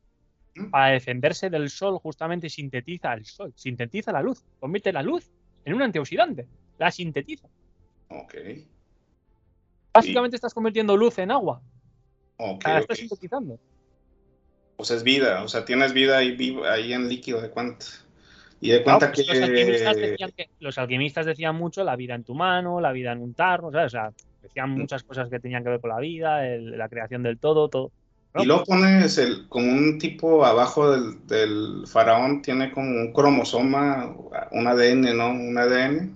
para defenderse del sol, justamente sintetiza el sol, sintetiza la luz, convierte la luz en un antioxidante, la sintetiza. Ok. Básicamente estás convirtiendo luz en agua. Ok. La okay. estás sintetizando. Pues es vida, o sea, tienes vida ahí, ahí en líquido de cuenta. Y de cuenta pues que... Los alquimistas, decían que. Los alquimistas decían mucho la vida en tu mano, la vida en un tarro, ¿sabes? O sea, decían Mm. muchas cosas que tenían que ver con la vida, el- la creación del todo, todo. Y luego pones el, como un tipo abajo del, del faraón, tiene como un cromosoma, un ADN, ¿no? Un ADN.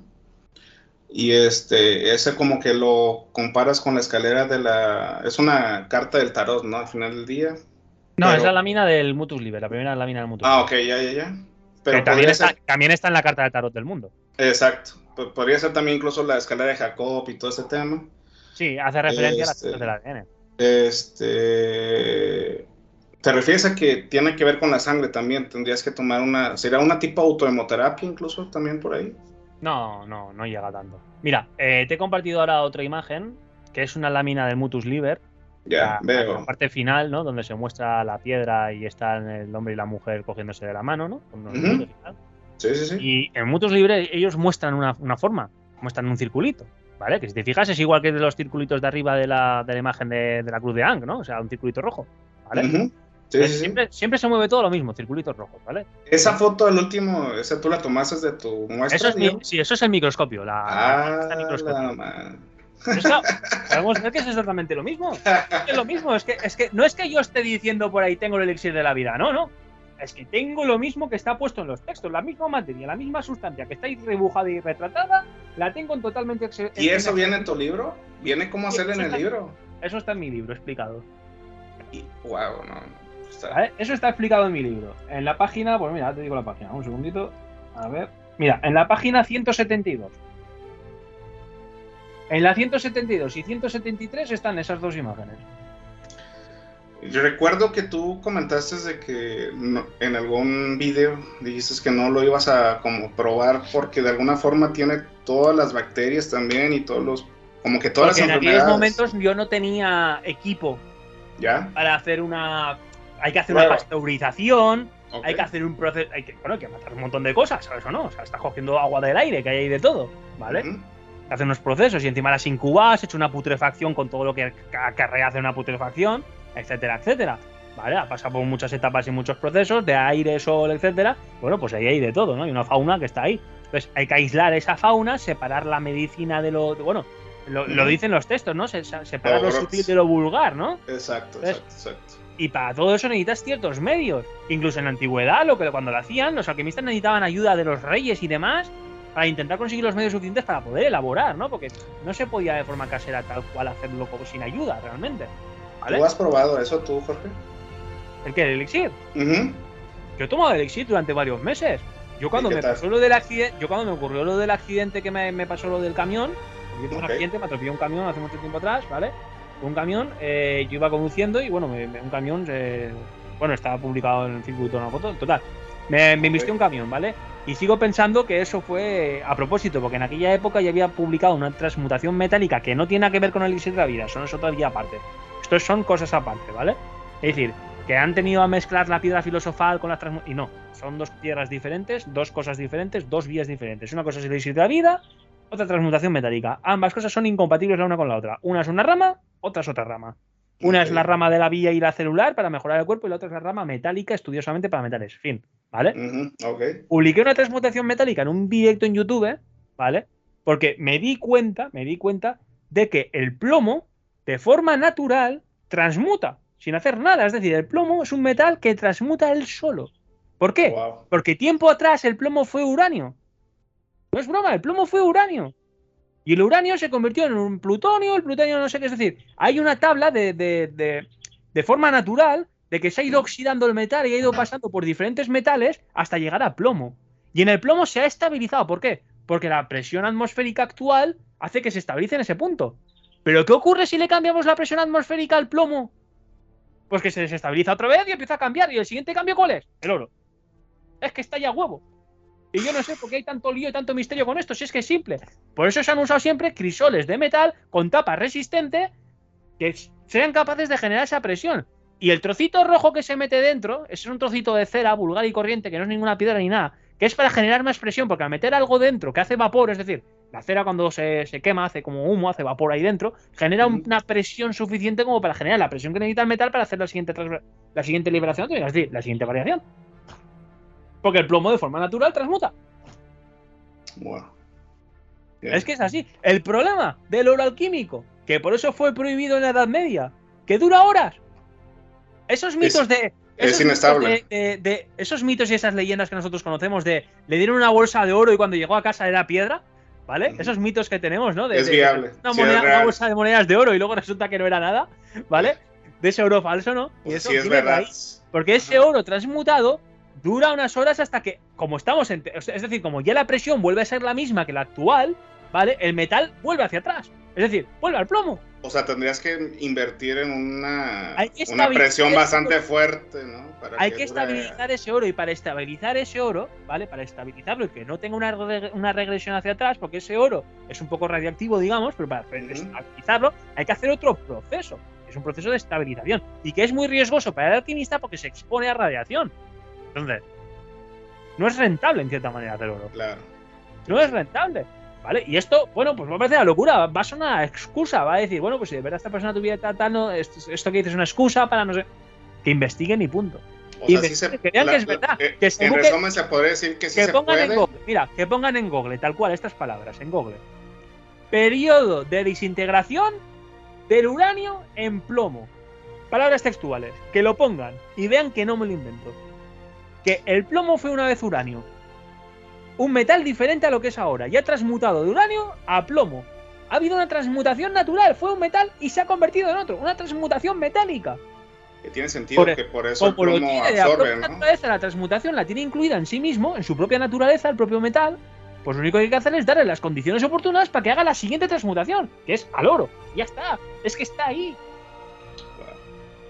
Y este, ese como que lo comparas con la escalera de la... Es una carta del tarot, ¿no? Al final del día. No, Pero- es la lámina del Mutus Liber, la primera lámina del Mutus Ah, Liber. ok, ya, ya, ya. que Pero también podría está, ser, también está en la carta de tarot del mundo. exacto. Podría ser también incluso la escalera de Jacob y todo ese tema. Sí, hace referencia Este- a las cosas del ADN. Este, ¿te refieres a que tiene que ver con la sangre también? Tendrías que tomar una, ¿será una tipo autohemoterapia incluso también por ahí? No, no, no llega tanto. Mira, eh, te he compartido ahora otra imagen, que es una lámina del Mutus Liber, Ya, la, la parte final, ¿no? Donde se muestra la piedra y están el hombre y la mujer cogiéndose de la mano, ¿no? Sí, sí, sí. Y en Mutus Libre ellos muestran una, una forma, muestran un circulito, ¿vale? Que si te fijas es igual que de los circulitos de arriba de la, de la imagen de, de la cruz de Ang, ¿no? O sea, un circulito rojo, ¿vale? Sí, sí, sí. siempre, siempre se mueve todo lo mismo, circulitos rojos, ¿vale? Esa foto, el último, esa tú la tomaste de tu muestra. Eso es, mi- sí, eso es el microscopio, la, la- Ah, microscopio. la ma- Pero es que podemos ver que es exactamente lo mismo. Es lo mismo, es que, es que no es que yo esté diciendo por ahí tengo el elixir de la vida, no, no. Es que tengo lo mismo que está puesto en los textos, la misma materia, la misma sustancia que está ahí rebujada y retratada, la tengo en totalmente ¿Y en- eso viene en tu libro? ¿Viene cómo Sí, hacerlo en eso el libro? Eso está en mi libro explicado. Y, wow, no. no, está- ¿vale? Eso está explicado en mi libro. En la página, pues mira, te digo la página, un segundito. A ver. Mira, en la página 172. En la 172 y 173 están esas dos imágenes. Yo recuerdo que tú comentaste de que no- en algún video dijiste que no lo ibas a como probar porque de alguna forma tiene todas las bacterias también y todos los como que todas Porque en las aquellos enfermedades. momentos yo no tenía equipo ¿Ya? para hacer una. Hay que hacer una pasteurización, Ok. hay que hacer un proceso. Hay que, bueno, hay que matar un montón de cosas, ¿sabes o no? O sea, estás cogiendo agua del aire, que hay ahí de todo, ¿vale? Ujú. Hacer unos procesos y encima las incubas, has hecho una putrefacción con todo lo que acarrea hacer una putrefacción, etcétera, etcétera. ¿Vale? Ha pasado por muchas etapas y muchos procesos, de aire, sol, etcétera. Bueno, pues ahí hay de todo, ¿no? Hay una fauna que está ahí. Entonces hay que aislar esa fauna, separar la medicina de lo. bueno, lo, dicen los textos, ¿no? Se- se- separar Lo sutil de lo vulgar, ¿no? Exacto, exacto, exacto. Y para todo eso necesitas ciertos medios. Incluso en la antigüedad, lo que cuando lo hacían, los alquimistas necesitaban ayuda de los reyes y demás para intentar conseguir los medios suficientes para poder elaborar, ¿no? Porque no se podía de forma casera tal cual hacerlo como sin ayuda, realmente. ¿Vale? ¿Tú has probado eso tú, Jorge? ¿El qué? ¿El elixir? Ujú. Yo he tomado elixir durante varios meses. Yo cuando me tal? pasó lo del accidente, yo cuando me ocurrió lo del accidente que me, me pasó lo del camión, yo tuve un accidente, me atropelló un camión hace mucho tiempo atrás, ¿vale? Un camión, eh, yo iba conduciendo y bueno, me- me- un camión, eh, bueno, estaba publicado en el circuito una foto, total. Me, me invistió un camión, ¿vale? Y sigo pensando que eso fue a propósito, porque en aquella época ya había publicado una transmutación metálica que no tiene nada que ver con el elixir de la vida, son eso todavía aparte. Esto son cosas aparte, ¿vale? Es decir, que han tenido a mezclar la piedra filosofal con las transmu- y no, son dos piedras diferentes, dos cosas diferentes, dos vías diferentes. Una cosa es el elixir de la vida, otra transmutación metálica. Ambas cosas son incompatibles la una con la otra. Una es una rama, otra es otra rama. Una es la rama de la vía y la celular para mejorar el cuerpo y la otra es la rama metálica estudiosamente para metales. Fin, ¿vale? Publiqué una transmutación metálica en un directo en YouTube, ¿vale? Porque me di cuenta, me di cuenta de que el plomo, de forma natural, transmuta, sin hacer nada. Es decir, el plomo es un metal que transmuta él solo. ¿Por qué? Wow. Porque tiempo atrás el plomo fue uranio. No es broma, el plomo fue uranio. Y el uranio se convirtió en un plutonio, el plutonio no sé qué. Es decir, hay una tabla de, de- de- de forma natural de que se ha ido oxidando el metal y ha ido pasando por diferentes metales hasta llegar a plomo. Y en el plomo se ha estabilizado. ¿Por qué? Porque la presión atmosférica actual hace que se estabilice en ese punto. Pero ¿qué ocurre si le cambiamos la presión atmosférica al plomo? Pues que se desestabiliza otra vez y empieza a cambiar. ¿Y el siguiente cambio cuál es? El oro. Es que está ya huevo. Y yo no sé por qué hay tanto lío y tanto misterio con esto, si es que es simple. Por eso se han usado siempre crisoles de metal con tapa resistente que sean capaces de generar esa presión. Y el trocito rojo que se mete dentro, ese es un trocito de cera vulgar y corriente, que no es ninguna piedra ni nada, que es para generar más presión, porque al meter algo dentro que hace vapor, es decir, la cera cuando se, quema hace como humo, hace vapor ahí dentro, genera una presión suficiente como para generar la presión que necesita el metal para hacer la siguiente, la siguiente liberación, es decir, la siguiente variación. Porque el plomo de forma natural transmuta. Es que es así. El problema del oro alquímico, que por eso fue prohibido en la Edad Media, que dura horas. Esos mitos de. es inestable. de, esos mitos y esas leyendas que nosotros conocemos de le dieron una bolsa de oro y cuando llegó a casa era piedra, ¿vale? Esos mitos que tenemos, ¿no? De, es viable. Una, bolsa de monedas de oro y luego resulta que no era nada, ¿vale? De ese oro falso, ¿no? Y eso sí, es verdad. porque ese oro transmutado dura unas horas hasta que, como estamos en. Es decir, como ya la presión vuelve a ser la misma que la actual, ¿vale? El metal vuelve hacia atrás. Es decir, vuelve al plomo. O sea, tendrías que invertir en una, una presión bastante fuerte, ¿no? hay que, estabilizar ese oro y para estabilizar ese oro, ¿vale? Para estabilizarlo y que no tenga una, una regresión hacia atrás, porque ese oro es un poco radiactivo, digamos, pero para estabilizarlo hay que hacer otro proceso. Es un proceso de estabilización y que es muy riesgoso para el alquimista porque se expone a radiación. Entonces, no es rentable en cierta manera hacer oro. Claro. No es rentable. ¿Vale? Y esto, bueno, pues va a parecer una locura, va a ser una excusa, va a decir, bueno, pues si de verdad esta persona tuviera tal, no, esto, que dices es una excusa para no sé. Que investiguen y punto. O sea, se, que vean que es verdad. Que, en resumen, se podría decir que, sí se pongan puede. En Google, mira, que pongan en Google, tal cual, estas palabras, en Google. Periodo de desintegración del uranio en plomo. Palabras textuales. Que lo pongan y vean que no me lo invento que el plomo fue una vez uranio. Un metal diferente a lo que es ahora. Y ha transmutado de uranio a plomo. Ha habido una transmutación natural. Fue un metal y se ha convertido en otro. Una transmutación metálica. Que tiene sentido que por eso el plomo absorbe, la, la transmutación la tiene incluida en sí mismo, en su propia naturaleza, el propio metal. Pues lo único que hay que hacer es darle las condiciones oportunas para que haga la siguiente transmutación, que es al oro. Ya está. Es que está ahí.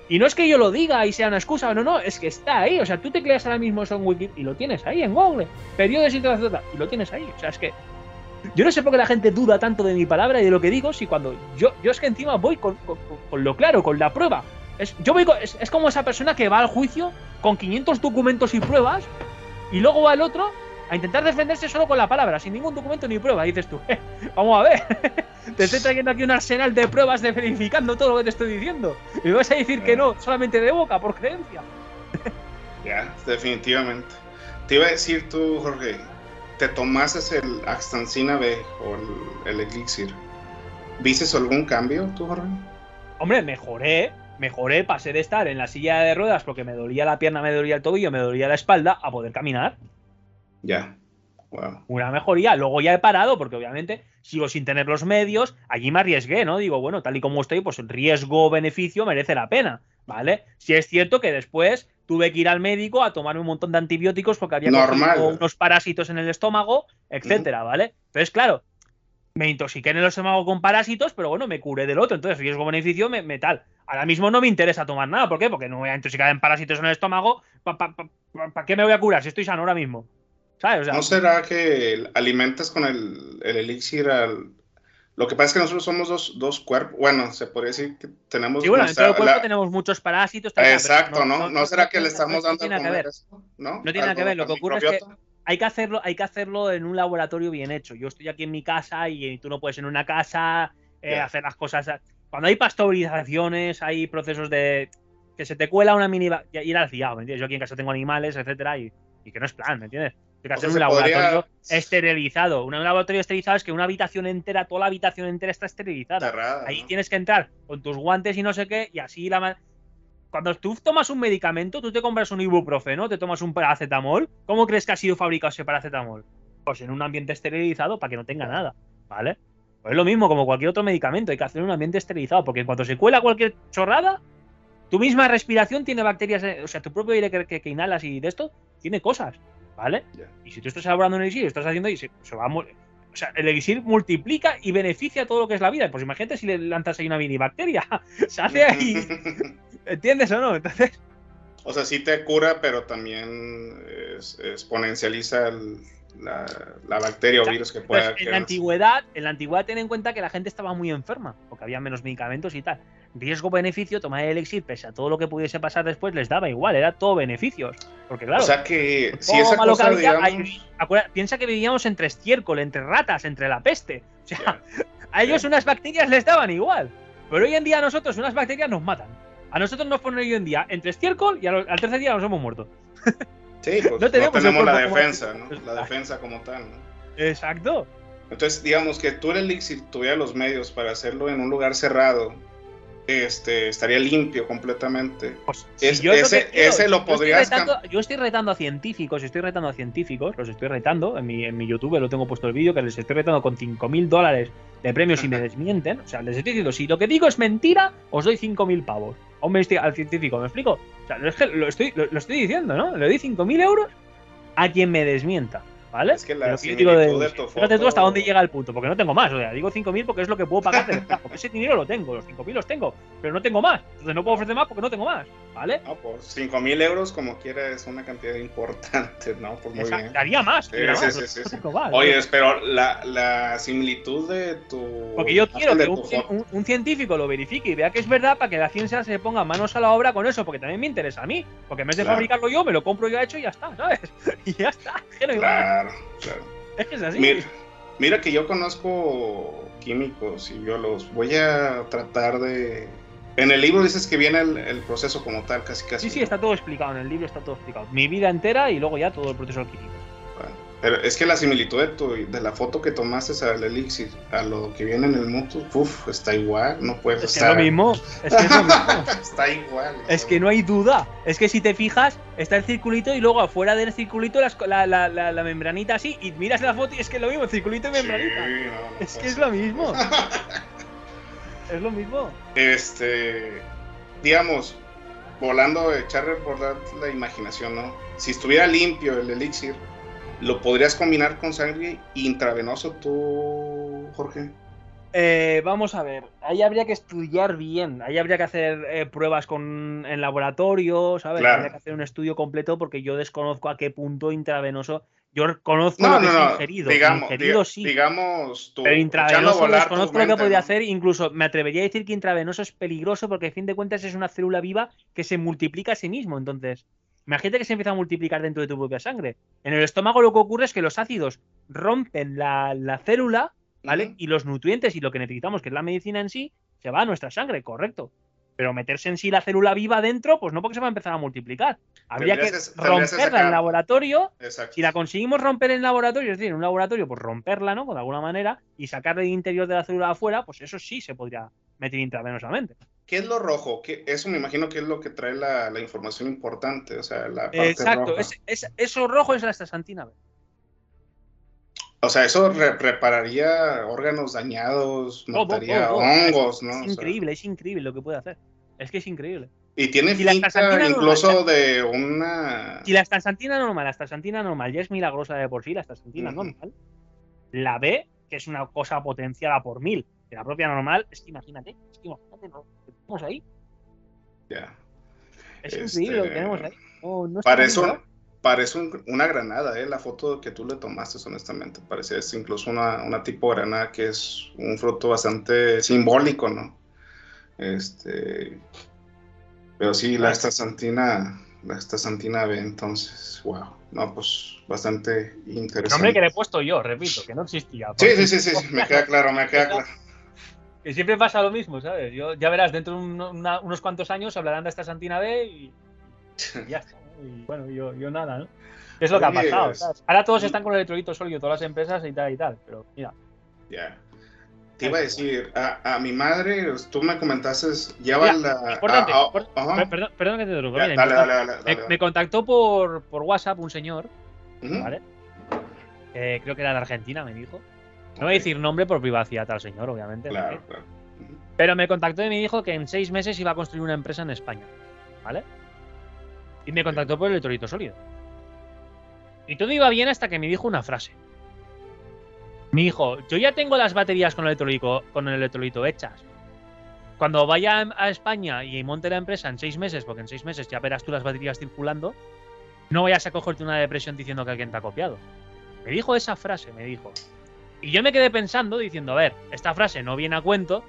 Y no es que yo lo diga y sea una excusa, no, no, es que está ahí. O sea, tú te creas ahora mismo eso en y lo tienes ahí en Google. Periodo de y lo tienes ahí. O sea, es que yo no sé por qué la gente duda tanto de mi palabra y de lo que digo si cuando yo, yo es que encima voy con, lo claro, con la prueba. Es, yo voy es, es, como esa persona que va al juicio con 500 documentos y pruebas y luego va al otro a intentar defenderse solo con la palabra, sin ningún documento ni prueba. dices tú, eh, vamos a ver, te estoy trayendo aquí un arsenal de pruebas de verificando todo lo que te estoy diciendo. Y me vas a decir que no, solamente de boca, por creencia. ya, definitivamente. Te iba a decir tú, Jorge, ¿te tomases el Axtancina B o el, el Elixir? ¿Viste algún cambio tú, Jorge? Hombre, mejoré, mejoré, pasé de estar en la silla de ruedas porque me dolía la pierna, me dolía el tobillo, me dolía la espalda, a poder caminar. Ya. Wow. Una mejoría. Luego ya he parado porque obviamente sigo sin tener los medios. Allí me arriesgué, ¿no? Digo, bueno, tal y como estoy, pues el riesgo-beneficio merece la pena, ¿vale? Si es cierto que después tuve que ir al médico a tomar un montón de antibióticos porque había unos parásitos en el estómago, etcétera, ¿vale? Entonces, claro, me intoxiqué en el estómago con parásitos, pero bueno, me curé del otro. Entonces, riesgo-beneficio, me, tal. Ahora mismo no me interesa tomar nada. ¿Por qué? Porque no voy a intoxicar en parásitos en el estómago. ¿Para qué me voy a curar si estoy sano ahora mismo? ¿No será que alimentas con el, elixir al... Lo que pasa es que nosotros somos dos, dos cuerpos. Bueno, se podría decir que tenemos. Sí, bueno, en todo el cuerpo tenemos muchos parásitos. Exacto, ¿no? ¿no? será que le estamos dando no tiene ¿no? tiene nada que ver. Lo que ocurre es que hay que, hacerlo, hay que hacerlo en un laboratorio bien hecho. Yo estoy aquí en mi casa y tú no puedes en una casa eh, hacer las cosas. Cuando hay pasteurizaciones, hay procesos de. que se te cuela una mini. ir al fiado, ¿me entiendes? Yo aquí en casa tengo animales, etcétera, y, y que no es plan, ¿me entiendes? Que hacer un laboratorio esterilizado. Un laboratorio esterilizado es que una habitación entera, toda la habitación entera está esterilizada. Ahí tienes que entrar con tus guantes y no sé qué, y así la. Cuando tú tomas un medicamento, tú te compras un ibuprofeno, te tomas un paracetamol, ¿cómo crees que ha sido fabricado ese paracetamol? Pues en un ambiente esterilizado para que no tenga nada, ¿vale? Pues es lo mismo como cualquier otro medicamento, hay que hacer un ambiente esterilizado, porque en cuanto se cuela cualquier chorrada, Tu misma respiración tiene bacterias, eh, o sea, tu propio aire que, que- que inhalas y de esto tiene cosas, ¿vale? Y si tú estás elaborando un elixir, estás haciendo y se, se va a o sea, el elixir multiplica y beneficia todo lo que es la vida. Pues imagínate si le lanzas ahí una mini bacteria, se hace ahí, ¿entiendes o no? Entonces, o sea, sí te cura, pero también es- exponencializa el- la, la bacteria o virus que pueda. Pues, en la antigüedad, en la antigüedad ten en cuenta que la gente estaba muy enferma, porque había menos medicamentos y tal. Riesgo-beneficio, tomar el elixir, pese a todo lo que pudiese pasar después, les daba igual, era todo beneficios. Porque claro, O sea que si esa cosa, digamos, hay- piensa que vivíamos entre estiércol, entre ratas, entre la peste. O sea, a ellos unas bacterias les daban igual. Pero hoy en día a nosotros unas bacterias nos matan. A nosotros nos ponen hoy en día entre estiércol y al, al tercer día nos hemos muerto. sí, pues, no no tenemos la cuerpo como- defensa, ¿no? La defensa como tal, ¿no? Exacto. Entonces, digamos que tú el elixir tuviera los medios para hacerlo en un lugar cerrado, este, estaría limpio completamente. Pues, Es- yo es ese- que quiero, ese lo estoy retando- yo estoy retando a científicos, estoy retando a científicos, los estoy retando. En mi, en mi YouTube lo tengo puesto el vídeo, que les estoy retando con 5.000 dólares de premios y me desmienten. O sea, les estoy diciendo, si lo que digo es mentira, os doy 5.000 pavos. A un al científico, ¿me explico? O sea, es que lo estoy, lo, lo estoy diciendo, ¿no? Le doy 5.000 euros a quien me desmienta. ¿Vale? Es que la digo de- de tu Fíjate tú foto- hasta dónde llega el punto, porque no tengo más. O sea, digo 5.000 porque es lo que puedo pagar de verdad, porque ese dinero lo tengo, los 5.000 los tengo, pero no tengo más. Entonces no puedo ofrecer más porque no tengo más, ¿vale? No, por 5 mil euros, como quiera, es una cantidad importante, ¿no? Pues muy bien. daría más, Sí, sí, más, sí, sí, sí. más, Oye, ¿no? pero la, la similitud de tu. Porque yo quiero que un, foto- un- un científico lo verifique y vea que es verdad para que la ciencia se ponga manos a la obra con eso, porque también me interesa a mí. Porque en vez de Claro. fabricarlo yo, me lo compro yo hecho y ya está, ¿sabes? Y ya está, que no más. Claro, claro. Es que es así. Mira, mira que yo conozco químicos y biólogos. Voy a tratar de. En el libro dices que viene el, el proceso como tal, casi casi. Sí, sí, está todo explicado, en el libro está todo explicado. Mi vida entera y luego ya todo el proceso químico. Pero es que la similitud de, tu, de la foto que tomaste al elixir a lo que viene en el mutu, uff, está igual, no puedes Es que es estar. lo mismo, es que es lo mismo. está igual. Es que no hay duda. Es que si te fijas, está el circulito y luego afuera del circulito las la, la, la, la membranita así. Y miras la foto y es que es lo mismo, circulito y Sí, membranita. no, no Es que es lo mismo. es lo mismo. Este, digamos, volando, echar por la, la imaginación, ¿no? Si estuviera limpio el elixir, ¿lo podrías combinar con sangre intravenoso tú, Jorge? Eh, vamos a ver, ahí habría que estudiar bien, ahí habría que hacer eh, pruebas con, en laboratorio, ¿sabes? Claro. Habría que hacer un estudio completo porque yo desconozco a qué punto intravenoso. Yo conozco No, lo que no, es ingerido, Digamos, ingerido diga- sí. digamos, tú, Pero intravenoso desconozco lo que podría ¿no? hacer, incluso me atrevería a decir que intravenoso es peligroso porque a fin de cuentas es una célula viva que se multiplica a sí mismo. Entonces, imagínate que se empieza a multiplicar dentro de tu propia sangre. En el estómago lo que ocurre es que los ácidos rompen la, la célula, ¿vale? Y los nutrientes y lo que necesitamos, que es la medicina en sí, se va a nuestra sangre, correcto. Pero meterse en sí la célula viva dentro, pues no porque se va a empezar a multiplicar. Habría que romperla en laboratorio Exacto. si la conseguimos romper en laboratorio, es decir, en un laboratorio, pues romperla, ¿no? Con alguna manera y sacarle el interior de la célula afuera, pues eso sí se podría meter intravenosamente. ¿Qué es lo rojo? ¿Qué- eso me imagino que es lo que trae la, la información importante, o sea, la parte Exacto, roja. es- es- eso rojo es la astaxantina. B. O sea, eso re- repararía órganos dañados, mataría hongos, ¿no? Es O sea, increíble, es increíble lo que puede hacer. Es que es increíble. y tiene pinta astaxantina incluso normal, de una... Si la astaxantina normal, la astaxantina normal ya es milagrosa de por sí, la astaxantina Ujú. normal, la B, que es una cosa potenciada por mil, de la propia normal, es que imagínate, es que imagínate lo que tenemos ahí. Ya. Es Este, increíble lo que tenemos ahí. No, Parece, bien, un- parece un- una granada, ¿eh? La foto que tú le tomaste, honestamente. Parece es incluso una, una tipo granada que es un fruto bastante simbólico, ¿no? Este... Pero sí, la astaxantina, la astaxantina B, entonces, wow. No, pues bastante El nombre interesante. que le he puesto yo, repito, que no existía. Sí, sí, sí, sí, me queda claro, me queda claro. Que siempre pasa lo mismo, ¿sabes? Yo, ya verás, dentro de un- una- unos cuantos años hablarán de esta Santina B y, y ya está. Y bueno, yo, yo nada, ¿no? Es lo que ha pasado. Ahora todos están con el electrolito sólido, todas las empresas y tal y tal. Pero mira, Ya. Te iba a decir, a, a mi madre, tú me comentaste, lleva Mira, la... importante, perdón, perdón que te interrumpa. Mira, dale, dale, dale, Me, contactó por, por WhatsApp un señor. ¿vale? Eh, creo que era de Argentina, me dijo. No voy a decir nombre por privacidad al señor, obviamente. Claro, claro. Pero me contactó y me dijo que en seis meses iba a construir una empresa en España. ¿Vale? Y me contactó por el electrolito sólido. Y todo iba bien hasta que me dijo una frase. Me dijo, yo ya tengo las baterías con el electrolito, con el electrolito hechas. Cuando vaya a España y monte la empresa en seis meses, porque en seis meses ya verás tú las baterías circulando, no vayas a cogerte una depresión diciendo que alguien te ha copiado. Me dijo esa frase, me dijo. Y yo me quedé pensando, diciendo, a ver, esta frase no viene a cuento,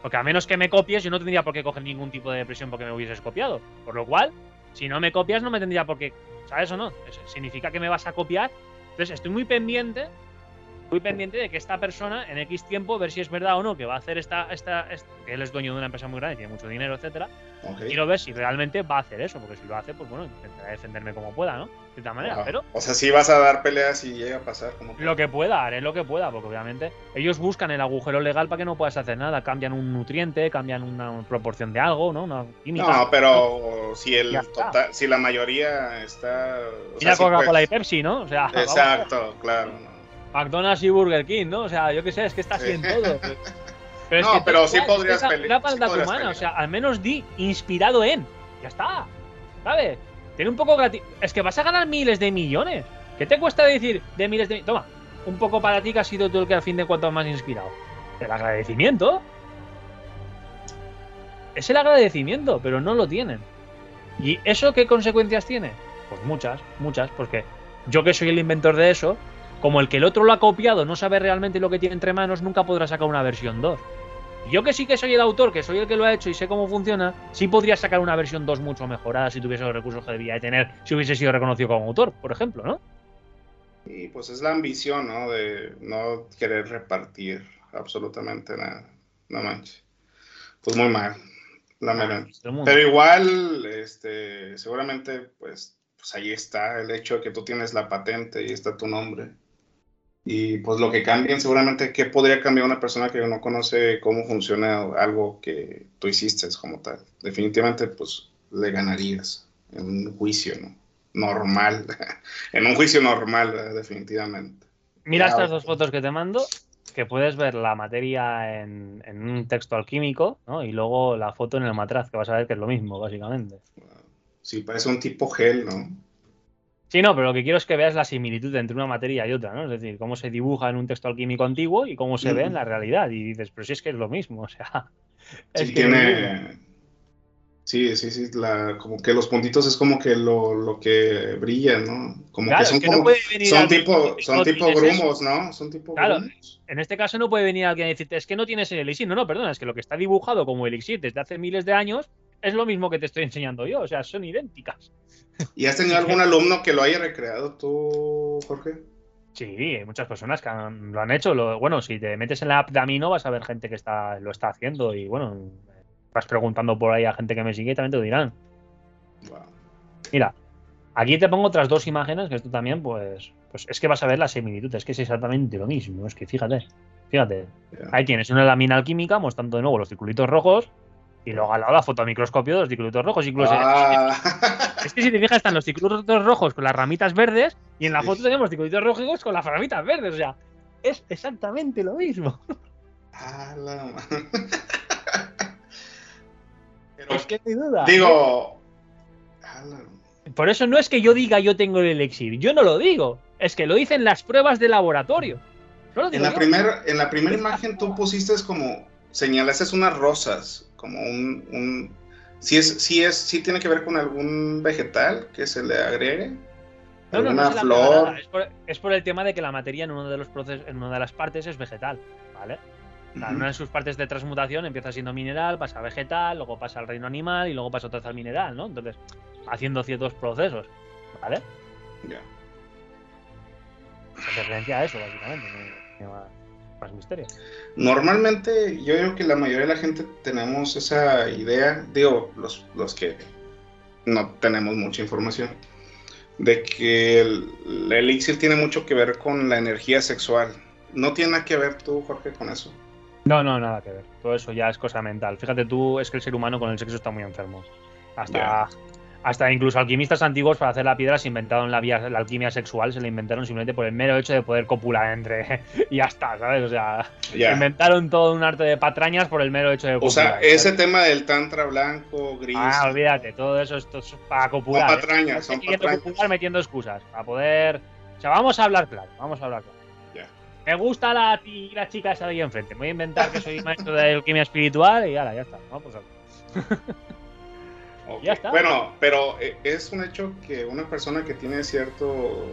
porque a menos que me copies, yo no tendría por qué coger ningún tipo de depresión porque me hubieses copiado. Por lo cual, si no me copias, no me tendría por qué. ¿Sabes o no? Eso significa que me vas a copiar. Entonces, estoy muy pendiente muy pendiente de que esta persona en X tiempo, ver si es verdad o no, que va a hacer esta, esta, que él es dueño de una empresa muy grande, tiene mucho dinero, etcétera. Quiero ver si realmente va a hacer eso, porque si lo hace, pues bueno, intentaré defenderme como pueda, ¿no? De cierta manera, pero. O sea, si vas a dar peleas si llega a pasar. Como Lo que pueda, haré lo que pueda, porque obviamente ellos buscan el agujero legal para que no puedas hacer nada. Cambian un nutriente, cambian una proporción de algo, ¿no? Una química. No, pero si el total, si la mayoría está. Mira Coca-Cola y Pepsi, ¿no? O sea, exacto, claro. McDonald's y Burger King, ¿no? O sea, yo qué sé, es que está así en todo. Pero no, pero sí podrías pelear. Una humana, o sea, al menos di inspirado en. Ya está. ¿Sabes? Tiene un poco gratis. Es que vas a ganar miles de millones. ¿Qué te cuesta decir de miles de Toma, un poco para ti que has sido tú el que al fin de cuentas más inspirado. El agradecimiento. Es el agradecimiento, pero no lo tienen. ¿Y eso qué consecuencias tiene? Pues muchas, muchas, porque yo que soy el inventor de eso, como el que el otro lo ha copiado no sabe realmente lo que tiene entre manos, nunca podrá sacar una versión 2. Yo que sí que soy el autor, que soy el que lo ha hecho y sé cómo funciona, sí podría sacar una versión 2 mucho mejorada si tuviese los recursos que debía de tener, si hubiese sido reconocido como autor, por ejemplo, ¿no? Y pues es la ambición, ¿no? De no querer repartir absolutamente nada. No manches. Pues muy mal, la ah, Pero igual, este, seguramente, pues, pues ahí está el hecho de que tú tienes la patente y está tu nombre. Y pues lo que cambien, seguramente, ¿qué podría cambiar una persona que no conoce cómo funciona algo que tú hiciste como tal? Definitivamente, pues le ganarías en un juicio, ¿no? Normal, en un juicio normal, definitivamente. Mira estas dos fotos que te mando, que puedes ver la materia en, en, un texto alquímico, ¿no? Y luego la foto en el matraz, que vas a ver que es lo mismo, básicamente. Sí, parece un tipo gel, ¿no? Sí, no, pero lo que quiero es que veas la similitud entre una materia y otra, ¿no? Es decir, cómo se dibuja en un texto alquímico antiguo y cómo se ve en la realidad. Y dices, pero si es que es lo mismo, o sea. Sí, tiene. Sí, sí, sí, como que los puntitos es como que lo, que brilla, ¿no? Como que son como, son tipo, son tipo grumos, ¿no? Son tipo claro, en este caso no puede venir alguien a decirte, es que no tienes el elixir. No, no, perdona, es que lo que está dibujado como elixir desde hace miles de años es lo mismo que te estoy enseñando yo, o sea, son idénticas. ¿Y has tenido algún alumno que lo haya recreado tú, Jorge? Sí, hay muchas personas que lo han hecho. bueno, si te metes en la app de Amino vas a ver gente que está, lo está haciendo y bueno, vas preguntando por ahí a gente que me sigue y también te lo dirán. Mira, aquí te pongo otras dos imágenes que esto también, pues, pues es que vas a ver la similitud, es que es exactamente lo mismo, es que fíjate, fíjate. Ahí tienes una lámina alquímica mostrando de nuevo los circulitos rojos y luego al lado la foto a microscopio de los ciclutos rojos. Incluso ah. Es que si te fijas, están los ciclutos rojos con las ramitas verdes y en la foto tenemos ciclutos rojos con las ramitas verdes. O sea, es exactamente lo mismo. Ah, Pero, es que hay duda. Digo. Por eso no es que yo diga yo tengo el elixir. Yo no lo digo. Es que lo dicen las pruebas de laboratorio. en, la primer, en la primera imagen tú pusiste como. Señalaste unas rosas como un, si es, si es, si tiene que ver con algún vegetal que se le agregue. No, no, no flor. Es por, el tema de que la materia en uno de los procesos, en una de las partes es vegetal, ¿vale? En una de sus partes de transmutación empieza siendo mineral, pasa a vegetal, luego pasa al reino animal y luego pasa otra vez al mineral, ¿no? Entonces, haciendo ciertos procesos, ¿vale? Ya. Se referencia a eso, básicamente. No, más misterio. Normalmente yo creo que la mayoría de la gente tenemos esa idea, digo, los, los que no tenemos mucha información, de que el, elixir tiene mucho que ver con la energía sexual. ¿No tiene nada que ver tú, Jorge, con eso? No, no, nada que ver. Todo eso ya es cosa mental. Fíjate tú, es que el ser humano con el sexo está muy enfermo. Hasta, Hasta incluso alquimistas antiguos para hacer la piedra se inventaron la, vía, la alquimia sexual, se la inventaron simplemente por el mero hecho de poder copular entre. y ya está, ¿sabes? O sea, Ya. inventaron todo un arte de patrañas por el mero hecho de O copular. sea, ese ¿sabes? tema del tantra blanco, gris. Ah, olvídate, todo eso esto es para copular. Son ¿eh? patrañas, No son patrañas. copular metiendo excusas. Para poder. O sea, vamos a hablar claro, vamos a hablar claro. Ya. Me gusta la, la chica esa de ahí enfrente. Me voy a inventar que soy maestro de alquimia espiritual y ahora ya está. Vamos a Ok. Ya está. Bueno, pero eh, es un hecho que una persona que tiene cierto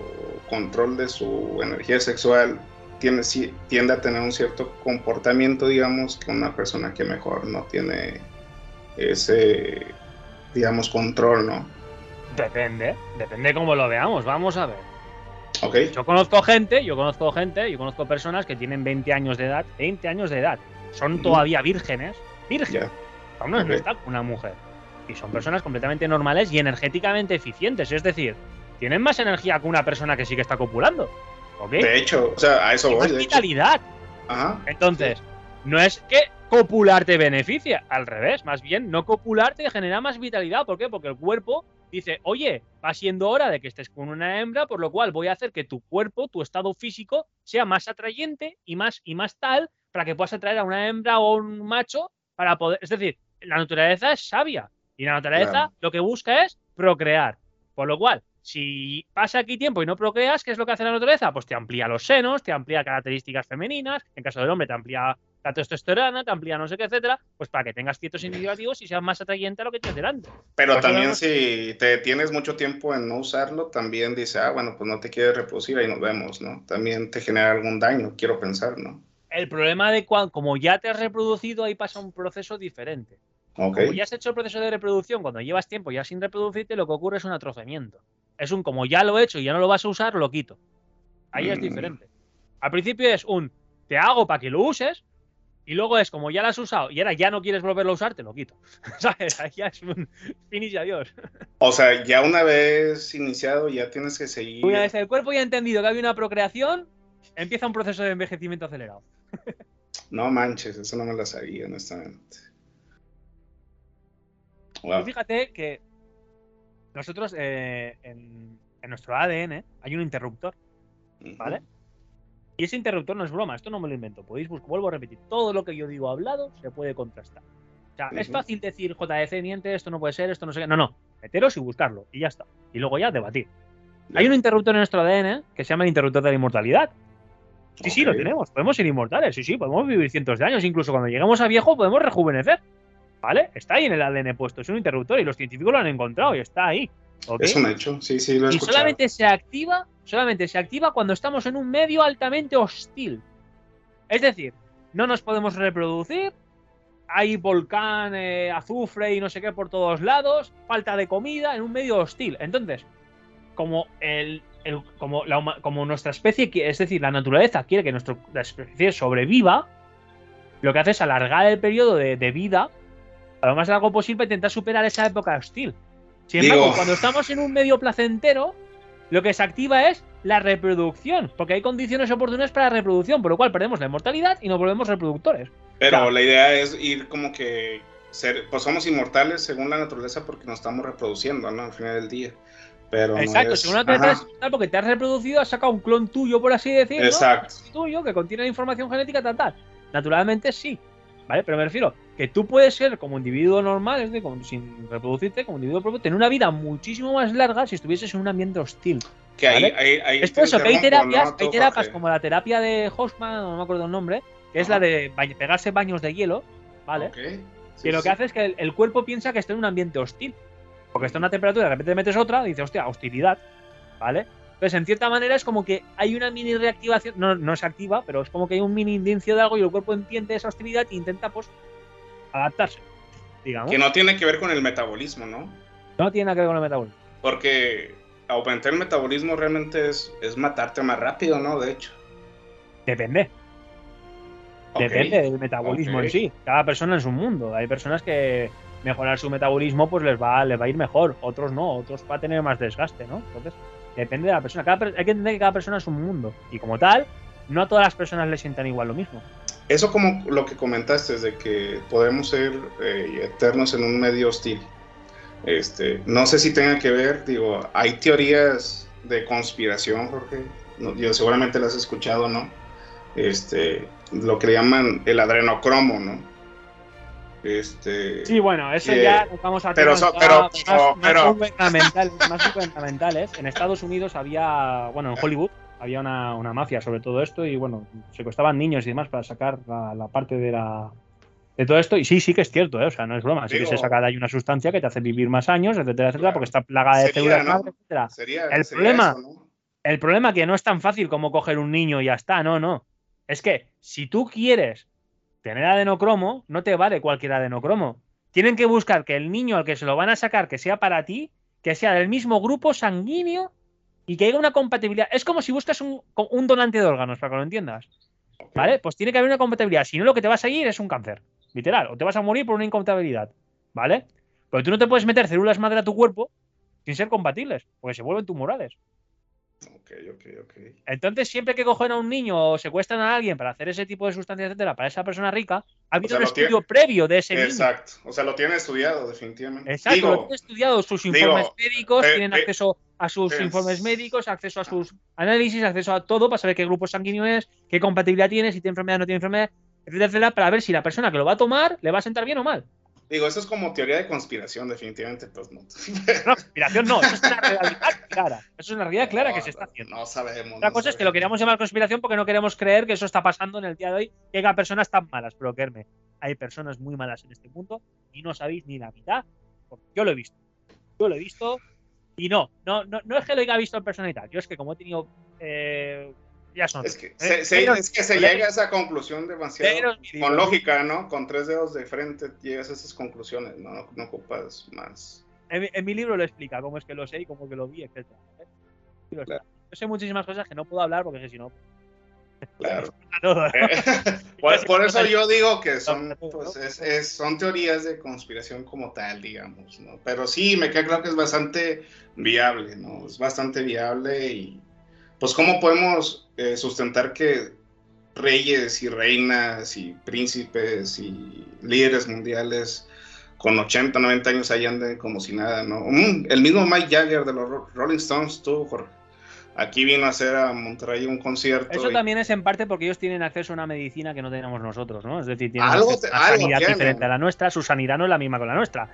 control de su energía sexual tiene, tiende a tener un cierto comportamiento, digamos, que una persona que mejor no tiene ese, digamos, control, ¿no? Depende, depende cómo lo veamos. Vamos a ver. Ok. Yo conozco gente, yo conozco gente, yo conozco personas que tienen 20 años de edad, 20 años de edad. Son todavía vírgenes, vírgenes. Aún no, no Ok. está con una mujer. Y son personas completamente normales y energéticamente eficientes. Es decir, tienen más energía que una persona que sí que está copulando. ¿Ok? De hecho, o sea, a eso Y voy, más de hecho. vitalidad. Ajá. Entonces, no es que copular te beneficia, al revés, más bien no copular te genera más vitalidad. ¿Por qué? Porque el cuerpo dice, oye, va siendo hora de que estés con una hembra, por lo cual voy a hacer que tu cuerpo, tu estado físico, sea más atrayente y más, y más tal para que puedas atraer a una hembra o un macho para poder. Es decir, la naturaleza es sabia y la naturaleza Claro. lo que busca es procrear. Por lo cual, si pasa aquí tiempo y no procreas, ¿qué es lo que hace la naturaleza? Pues te amplía los senos, te amplía características femeninas, en caso del hombre te amplía la testosterona, te amplía no sé qué, etcétera, pues para que tengas ciertos individuos y seas más atrayente a lo que tienes delante. Pero también si te tienes mucho tiempo en no usarlo, también dice, ah, bueno, pues no te quieres reproducir, ahí nos vemos, ¿no? También te genera algún daño, quiero pensar, ¿no? El problema de cuando, como ya te has reproducido, ahí pasa un proceso diferente. Ok. Como ya has hecho el proceso de reproducción, cuando llevas tiempo ya sin reproducirte, lo que ocurre es un atrofamiento. Es un como ya lo he hecho y ya no lo vas a usar, lo quito. Ahí es Mm. diferente. Al principio es un te hago para que lo uses y luego es como ya lo has usado y ahora ya no quieres volverlo a usar, te lo quito. ¿Sabes? Ahí ya es un finish adiós. O sea, ya una vez iniciado, ya tienes que seguir. Una vez el cuerpo ya ha entendido que había una procreación, empieza un proceso de envejecimiento acelerado. No manches, eso no me lo sabía, honestamente. Y Wow. fíjate que nosotros eh, en, en nuestro ADN hay un interruptor. ¿vale? Y ese interruptor no es broma, esto no me lo invento. Podéis buscar, vuelvo a repetir, todo lo que yo digo hablado se puede contrastar. O sea, es fácil decir JDC miente, esto no puede ser, esto no sé qué. No, no, meteros y buscarlo y ya está. Y luego ya debatir. Hay un interruptor en nuestro ADN que se llama el interruptor de la inmortalidad. Sí, sí, lo tenemos. Podemos ser inmortales, sí, sí, podemos vivir cientos de años. Incluso cuando lleguemos a viejo podemos rejuvenecer. ¿Vale? Está ahí en el ADN puesto, es un interruptor y los científicos lo han encontrado y está ahí. Es un hecho, sí, sí, lo he y escuchado. solamente se activa, solamente se activa cuando estamos en un medio altamente hostil. Es decir, no nos podemos reproducir, hay volcán, eh, azufre y no sé qué por todos lados, falta de comida en un medio hostil. Entonces, como el, el- como, la como nuestra especie, es decir, la naturaleza quiere que nuestra especie sobreviva, lo que hace es alargar el periodo de, de vida a lo más largo posible intentar superar esa época hostil. Sin Digo- embargo, cuando estamos en un medio placentero, lo que se activa es la reproducción, porque hay condiciones oportunas para la reproducción, por lo cual perdemos la inmortalidad y nos volvemos reproductores. Pero Claro. la idea es ir como que ser, pues somos inmortales según la naturaleza porque nos estamos reproduciendo, ¿no? Al final del día. Pero no Exacto, es- según la naturaleza es tal, porque te has reproducido, has sacado un clon tuyo, por así decirlo, Exacto. tuyo, que contiene la información genética tal, tal. Naturalmente sí, ¿vale? Pero me refiero que tú puedes ser como individuo normal, es decir, como- sin reproducirte, como individuo propio, tener una vida muchísimo más larga si estuvieses en un ambiente hostil. Que ¿Vale? ahí, ahí Es por eso que hay terapias, hay terapias como la terapia de Hosman, no me acuerdo el nombre, que es la de ba- pegarse baños de hielo, ¿vale? Ok. Sí, que lo sí. que hace es que el, el cuerpo piensa que está en un ambiente hostil. Porque está en una temperatura, de repente metes otra, y dice, hostia, hostilidad, ¿vale? Entonces, en cierta manera es como que hay una mini reactivación, no, no se activa, pero es como que hay un mini indicio de algo y el cuerpo entiende esa hostilidad e intenta, pues, adaptarse, digamos. Que no tiene que ver con el metabolismo, ¿no? No tiene nada que ver con el metabolismo. Porque aumentar el metabolismo realmente es, es matarte más rápido, ¿no? De hecho. Depende. Depende del metabolismo en sí. Cada persona en su mundo. Hay personas que mejorar su metabolismo pues les va, les va a ir mejor. Otros no. Otros va a tener más desgaste, ¿no? Entonces, depende de la persona. Hay que entender que cada persona es un mundo. Y como tal, no a todas las personas les sientan igual lo mismo. Eso como lo que comentaste, de que podemos ser eh, eternos en un medio hostil. Este, no sé si tenga que ver, digo, hay teorías de conspiración, Jorge. yo seguramente las he escuchado, ¿no? Este, lo que llaman el adrenocromo, ¿no? Este, sí, bueno, eso ya vamos a pero, pero, pero, más, gubernamentales. En Estados Unidos había, bueno, en Hollywood había una, una, mafia sobre todo esto y bueno, secuestraban niños y demás para sacar la parte de la, de todo esto. Y sí, sí que es cierto, ¿eh? o sea, no es broma. Sí que se saca de ahí una sustancia que te hace vivir más años, etcétera, etcétera, porque está plagada de células etcétera. el problema, el problema que no es tan fácil como coger un niño y ya está, no, no. Es que si tú quieres tener adenocromo, no te vale cualquier adenocromo. Tienen que buscar que el niño al que se lo van a sacar que sea para ti, que sea del mismo grupo sanguíneo y que haya una compatibilidad. Es como si buscas un, un donante de órganos, para que lo entiendas. ¿Vale? Pues tiene que haber una compatibilidad. Si no, lo que te va a seguir es un cáncer. Literal, o te vas a morir por una incompatibilidad, ¿vale? Pero tú no te puedes meter células madre a tu cuerpo sin ser compatibles, porque se vuelven tumorales. Ok, ok, ok. Entonces, siempre que cogen a un niño o secuestran a alguien para hacer ese tipo de sustancias, etcétera, para esa persona rica, ha habido un estudio previo de ese niño. Exacto. O sea, lo tiene estudiado, definitivamente. Exacto, lo tiene estudiado. Sus informes médicos, eh, tienen eh, acceso a sus informes médicos, acceso a sus análisis, acceso a todo para saber qué grupo sanguíneo es, qué compatibilidad tiene, si tiene enfermedad o no tiene enfermedad para ver si la persona que lo va a tomar le va a sentar bien o mal. Digo, eso es como teoría de conspiración, definitivamente, pues no. No, conspiración no, eso es una realidad clara. Eso es una realidad clara que se está haciendo. No sabemos. La cosa es que lo queríamos llamar conspiración porque no queremos creer que eso está pasando en el día de hoy, que haya personas tan malas, pero creerme, hay personas muy malas en este mundo y no sabéis ni la mitad, porque yo lo he visto. Yo lo he visto y no, no, no, no es que lo haya visto en persona y tal, yo es que como he tenido eh, es que, ¿eh? se, es que se llega a esa conclusión demasiado con lógica, ¿no? Con tres dedos de frente llegas a esas conclusiones, ¿no? No, ocupas más. En, mi libro lo explica, cómo es que lo sé y cómo que lo vi, etc. ¿eh? Yo sé muchísimas cosas que no puedo hablar porque si no... Claro. por, por, eso yo digo que son, pues, es, son teorías de conspiración como tal, digamos, ¿no? Pero sí, me queda claro que es bastante viable, ¿no? Es bastante viable y pues cómo podemos eh, sustentar que reyes y reinas y príncipes y líderes mundiales con 80, 90 años ahí anden como si nada, ¿no? Mm, el mismo Mike Jagger de los Rolling Stones, tú, Jorge. Aquí vino a hacer a Monterrey un concierto. Eso también es en parte porque ellos tienen acceso a una medicina que no tenemos nosotros, ¿no? Es decir, tienen una sanidad diferente a la nuestra, su sanidad no es la misma con la nuestra.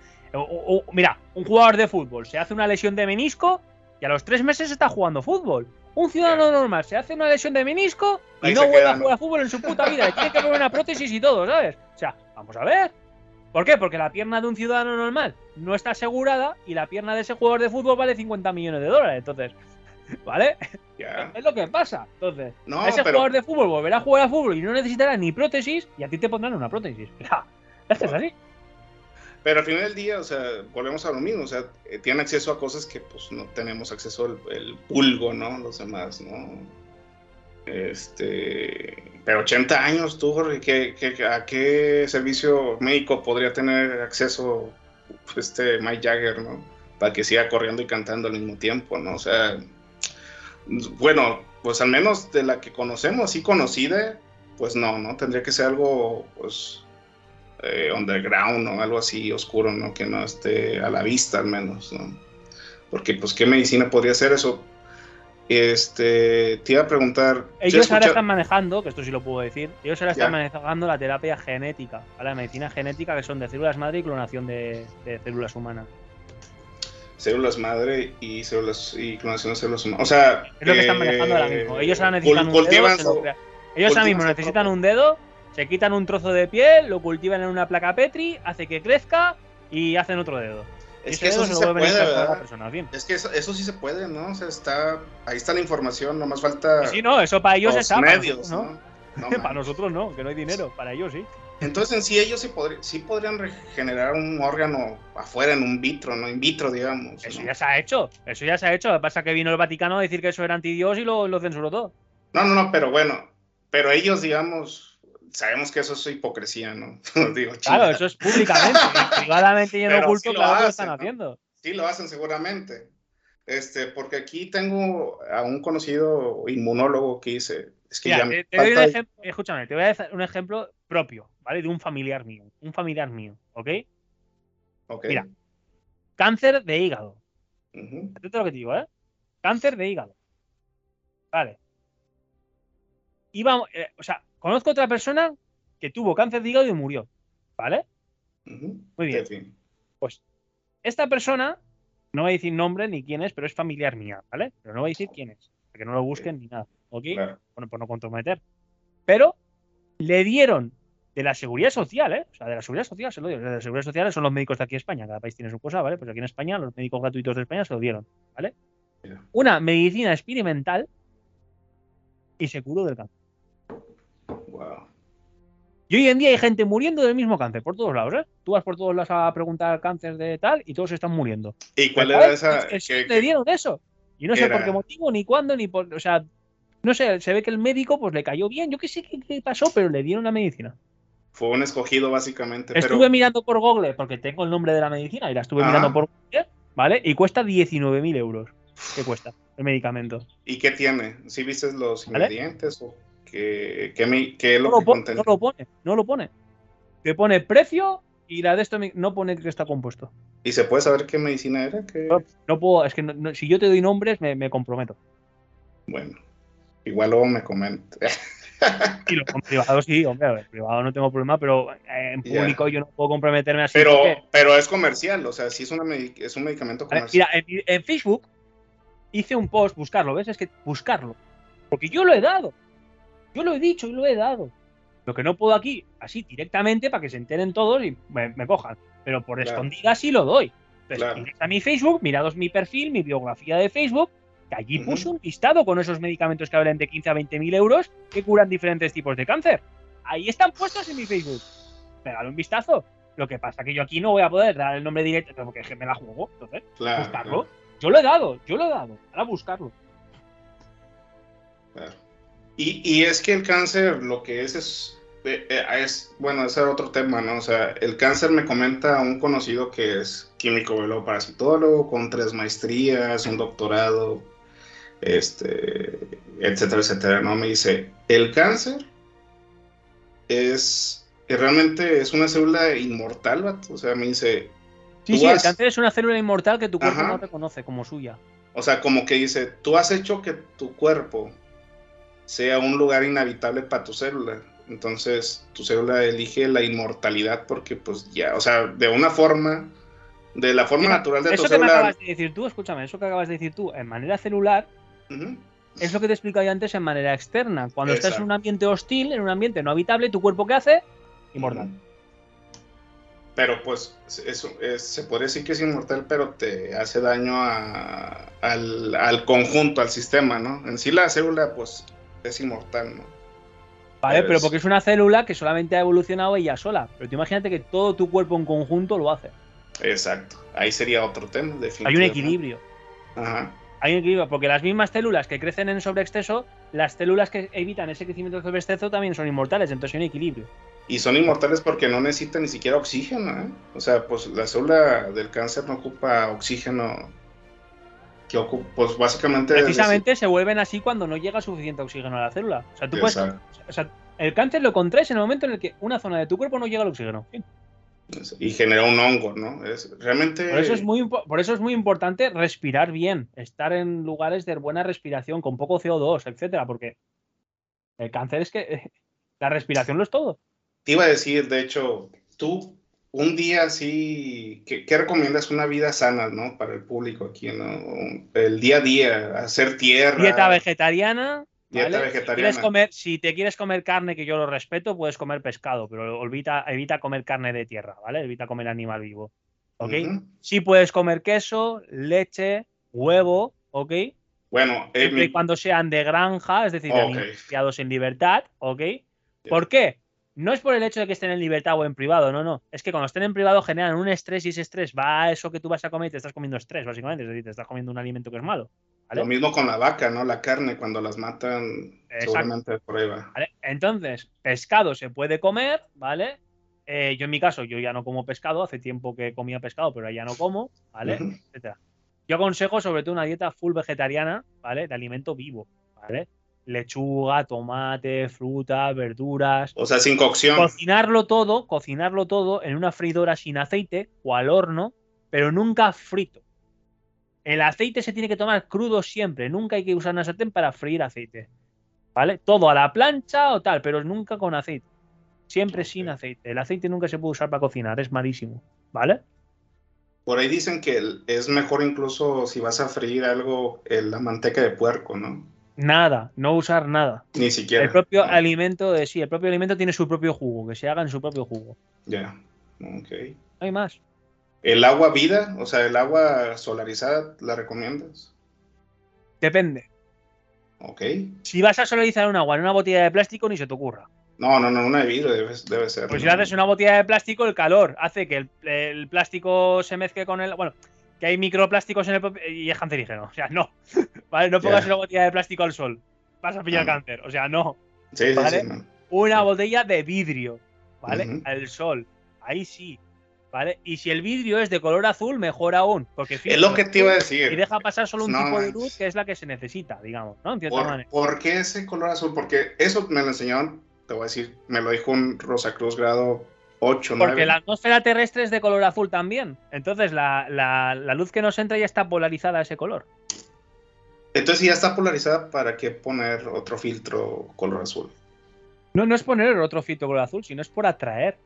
mira, un jugador de fútbol se hace una lesión de menisco y a los tres meses está jugando fútbol. Un ciudadano normal se hace una lesión de menisco y no vuelve a jugar fútbol en su puta vida. tiene que poner una prótesis y todo, ¿sabes? O sea, vamos a ver. ¿Por qué? Porque la pierna de un ciudadano normal no está asegurada y la pierna de ese jugador de fútbol vale 50 millones de dólares. Entonces, ¿vale? Es lo que pasa. Entonces, ese jugador de fútbol volverá a jugar a fútbol y no necesitará ni prótesis y a ti te pondrán una prótesis. es que es así. Pero al final del día, o sea, volvemos a lo mismo, o sea, eh, tienen acceso a cosas que pues no tenemos acceso el, el pulgo, ¿no? Los demás, ¿no? Este, pero 80 años, tú, Jorge, ¿qué, a qué servicio médico podría tener acceso este Mike Jagger, ¿no? Para que siga corriendo y cantando al mismo tiempo, ¿no? O sea, bueno, pues al menos de la que conocemos, así conocida, pues no, ¿no? Tendría que ser algo, pues, eh, underground o algo así oscuro, ¿no? Que no esté a la vista al menos, ¿no? Porque pues qué medicina podría ser eso. Este, te iba a preguntar. Ellos ahora están manejando, que esto sí lo puedo decir, ellos ahora están manejando la terapia genética, la medicina genética que son de células madre y clonación de, células humanas. Células madre y células y clonación de células humanas. O sea, es lo que están manejando ahora mismo. Ellos ahora necesitan un dedo. ellos ahora mismo necesitan un dedo se quitan un trozo de piel, lo cultivan en una placa Petri, hace que crezca y hacen otro dedo. Es que eso sí se puede, Es que eso, sí se puede, ¿no? O sea, está, ahí está la información, nomás falta... Sí, no, eso para ellos está. medios, ¿no? para nosotros no, que no hay dinero, para ellos sí. Entonces en sí ellos sí, sí podrían regenerar un órgano afuera en un vitro, ¿no? In vitro, digamos. Eso ya se ha hecho, eso ya se ha hecho. Lo que pasa es que vino el Vaticano a decir que eso era anti-Dios y lo, lo censuró todo. No, no, no, pero bueno, pero ellos, digamos, sabemos que eso es hipocresía, ¿no? Digo, claro, eso es públicamente, privadamente y en oculto, sí lo, están haciendo. Sí, lo hacen seguramente. Este, porque aquí tengo a un conocido inmunólogo que dice, es que ya te, doy un ejemplo, escúchame, te voy a dar un ejemplo propio, ¿vale? De un familiar mío, un familiar mío, ¿ok? Ok. Mira, cáncer de hígado. Atento a lo que te digo, ¿eh? Cáncer de hígado. Vale. Iba, eh, o sea, conozco otra persona que tuvo cáncer de hígado y murió. ¿Vale? Muy bien. Sí, sí. Esta persona, no voy a decir nombre ni quién es, pero es familiar mía, ¿vale? Pero no voy a decir quién es, para que no lo busquen ni nada, ¿ok? Claro. Bueno, por no comprometer. Pero le dieron de la seguridad social, ¿eh? O sea, de la seguridad social se lo dieron. De la seguridad social son los médicos de aquí en España, cada país tiene su cosa, ¿vale? Pues aquí en España, los médicos gratuitos de España se lo dieron, ¿vale? Una medicina experimental y se curó del cáncer. Wow. Y hoy en día hay gente muriendo del mismo cáncer, por todos lados, ¿eh? Tú vas por todos lados a preguntar cáncer de tal y todos están muriendo. ¿Y cuál era esa? Es que sí que- le dieron eso. Y no sé era? por qué motivo, ni cuándo, ni por. O sea, no sé, se ve que el médico pues le cayó bien. Yo qué sé qué, qué pasó, pero le dieron la medicina. Fue un escogido básicamente. Estuve pero, mirando por Google, porque tengo el nombre de la medicina y la estuve Ajá. mirando por Google, ¿vale? Y cuesta 19.000 euros. ¿Qué cuesta el medicamento? ¿Y qué tiene? ¿Sí viste los ¿Vale? ingredientes o mi- qué es No lo que pone, no lo pone, no lo pone. Te pone precio y la de esto no pone que está compuesto. ¿Y se puede saber qué medicina era? ¿Qué- No, no puedo, es que no- si yo te doy nombres me, me comprometo. Bueno, igual luego me comenta. Y lo con privado sí, hombre, en privado no tengo problema, pero eh, en público yo no puedo comprometerme así. pero, porque- pero es comercial, o sea, sí es, una es un medicamento comercial. Mira, en, en Facebook hice un post, buscarlo, ¿ves? Es que buscarlo. Porque yo lo he dado. Yo lo he dicho y lo he dado. Lo que no puedo aquí, así directamente, para que se enteren todos y me, me cojan. Pero por Claro. escondida sí lo doy. Entonces, Claro. a mi Facebook, mirados mi perfil, mi biografía de Facebook, que allí puse un listado con esos medicamentos que valen de 15 a 20 mil euros que curan diferentes tipos de cáncer. Ahí están puestos en mi Facebook. Pegad un vistazo. Lo que pasa que yo aquí no voy a poder dar el nombre directo porque es que me la juego. Entonces, Claro, buscarlo. claro, Yo lo he dado, yo lo he dado. Ahora buscarlo. claro. Y, y es que el cáncer lo que es es, eh, eh, es, bueno, ese es otro tema, ¿no? O sea, el cáncer me comenta un conocido que es químico parasitólogo con tres maestrías, un doctorado, este, etcétera, etcétera, ¿no? Me dice, el cáncer es, realmente es una célula inmortal, vato. O sea, me dice, Sí, sí, el cáncer es una célula inmortal que tu cuerpo Ajá. no reconoce como suya. O sea, como que dice, tú has hecho que tu cuerpo sea un lugar inhabitable para tu célula. Entonces, tu célula elige la inmortalidad porque, pues ya, o sea, de una forma, de la forma Mira, natural de tu Eso que me célula. acabas de decir tú, escúchame, eso que acabas de decir tú, en manera celular, es lo que te explicaba antes en manera externa. Cuando estás en un ambiente hostil, en un ambiente no habitable, ¿tu cuerpo qué hace? Inmortal. Pero pues eso es- se podría decir que es inmortal, pero te hace daño a- al, al conjunto, al sistema, ¿no? En sí la célula pues es inmortal, ¿no? ¿Vale? Pues- Pero porque es una célula que solamente ha evolucionado ella sola. Pero tú imagínate que todo tu cuerpo en conjunto lo hace. Exacto. Ahí sería otro tema, Hay un definitivamente. equilibrio. Ajá. Hay un equilibrio, porque las mismas células que crecen en sobreexceso, las células que evitan ese crecimiento de sobreexceso también son inmortales, entonces hay un equilibrio. Y son inmortales porque no necesitan ni siquiera oxígeno, ¿eh? O sea, pues la célula del cáncer no ocupa oxígeno. Que pues básicamente. Precisamente se vuelven así cuando no llega suficiente oxígeno a la célula. O sea, tú puedes, Exacto. o sea, el cáncer lo contraes en el momento en el que una zona de tu cuerpo no llega al oxígeno. Y genera un hongo, ¿no? Es, realmente. Por eso es muy por eso es muy importante respirar bien, estar en lugares de buena respiración, con poco CO2, etcétera, porque el cáncer es que la respiración lo es todo. Te iba a decir, de hecho, tú un día así. ¿qué, qué recomiendas una vida sana, ¿no? Para el público aquí, ¿no? El día a día, hacer tierra. Dieta vegetariana. Dieta ¿vale? Si, vegetariana. quieres comer, si te quieres comer carne, que yo lo respeto, puedes comer pescado, pero evita, evita comer carne de tierra, ¿vale? Evita comer animal vivo. ¿Ok? Ujú. Sí puedes comer queso, leche, huevo, ¿ok? Bueno, eh, Siempre y mi- cuando sean de granja, es decir, de Ok. animales criados en libertad, ¿ok? ¿Por qué? No es por el hecho de que estén en libertad o en privado, no, no. Es que cuando estén en privado generan un estrés y ese estrés va a eso que tú vas a comer y te estás comiendo estrés, básicamente. Es decir, te estás comiendo un alimento que es malo. ¿vale? Lo mismo con la vaca, ¿no? La carne, cuando las matan, Exacto. seguramente por ahí va. ¿vale? Entonces, pescado se puede comer, ¿vale? Eh, yo en mi caso, yo ya no como pescado, hace tiempo que comía pescado, pero ya no como, ¿vale? Etcétera. Yo aconsejo sobre todo una dieta full vegetariana, ¿vale? De alimento vivo, ¿vale? Lechuga, tomate, fruta, verduras. O sea, sin cocción. Cocinarlo todo, cocinarlo todo en una freidora sin aceite o al horno, pero nunca frito. El aceite se tiene que tomar crudo siempre, nunca hay que usar una sartén para freír aceite. ¿Vale? Todo a la plancha o tal, pero nunca con aceite. Siempre sin aceite. El aceite nunca se puede usar para cocinar, es malísimo. ¿Vale? Por ahí dicen que es mejor incluso si vas a freír algo, la manteca de puerco, ¿no? Nada, no usar nada. Ni siquiera. El propio alimento, de, sí, el propio alimento tiene su propio jugo, que se haga en su propio jugo. Ya, ok. No hay más. ¿El agua vida, o sea, el agua solarizada, la recomiendas? Depende. Ok. Si vas a solarizar un agua en una botella de plástico, ni se te ocurra. No, no, no, una de vidrio debe, ser. Pues si haces una botella de plástico, el calor hace que el, plástico se mezcle con el. Bueno, que hay microplásticos en el y es cancerígeno. O sea, no. ¿Vale? No pongas una botella de plástico al sol. Vas a pillar cáncer. O sea, no. Sí, sí, sí, Una botella de vidrio, ¿vale? Al sol. Ahí sí. ¿Vale? Y si el vidrio es de color azul, mejor aún. Porque es lo que te iba a decir. Y deja pasar solo un tipo de luz que es la que se necesita, digamos, ¿no? En cierta ¿Por, manera. ¿Por qué ese color azul? Porque eso me lo enseñaron, te voy a decir, me lo dijo un Rosacruz grado 8, 9. Porque la atmósfera terrestre es de color azul también. Entonces la, la, luz que nos entra ya está polarizada a ese color. Entonces, si ya está polarizada, ¿para qué poner otro filtro color azul? No, no es poner otro filtro color azul, sino es por atraer.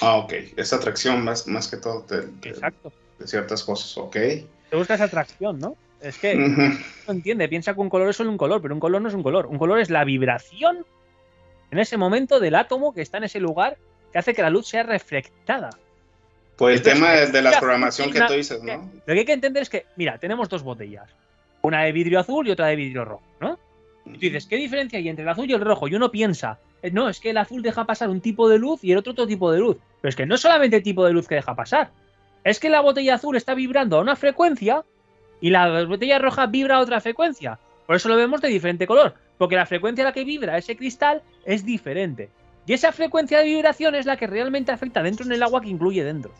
Ah, ok. Es atracción más, más que todo de, Exacto. de ciertas cosas, ok. Te gusta esa atracción, ¿no? Es que no entiende, piensa que un color es solo un color, pero un color no es un color. Un color es la vibración en ese momento del átomo que está en ese lugar que hace que la luz sea reflectada. Pues el tema de, la programación que tú dices, ¿no? Lo que hay que entender es que, mira, tenemos dos botellas. Una de vidrio azul y otra de vidrio rojo, ¿no? Y tú dices, ¿qué diferencia hay entre el azul y el rojo? Y uno piensa, eh, no, es que el azul deja pasar un tipo de luz y el otro otro tipo de luz. Pero es que no es solamente el tipo de luz que deja pasar. Es que la botella azul está vibrando a una frecuencia y la botella roja vibra a otra frecuencia. Por eso lo vemos de diferente color. Porque la frecuencia a la que vibra ese cristal es diferente. Y esa frecuencia de vibración es la que realmente afecta dentro en el agua que incluye dentro.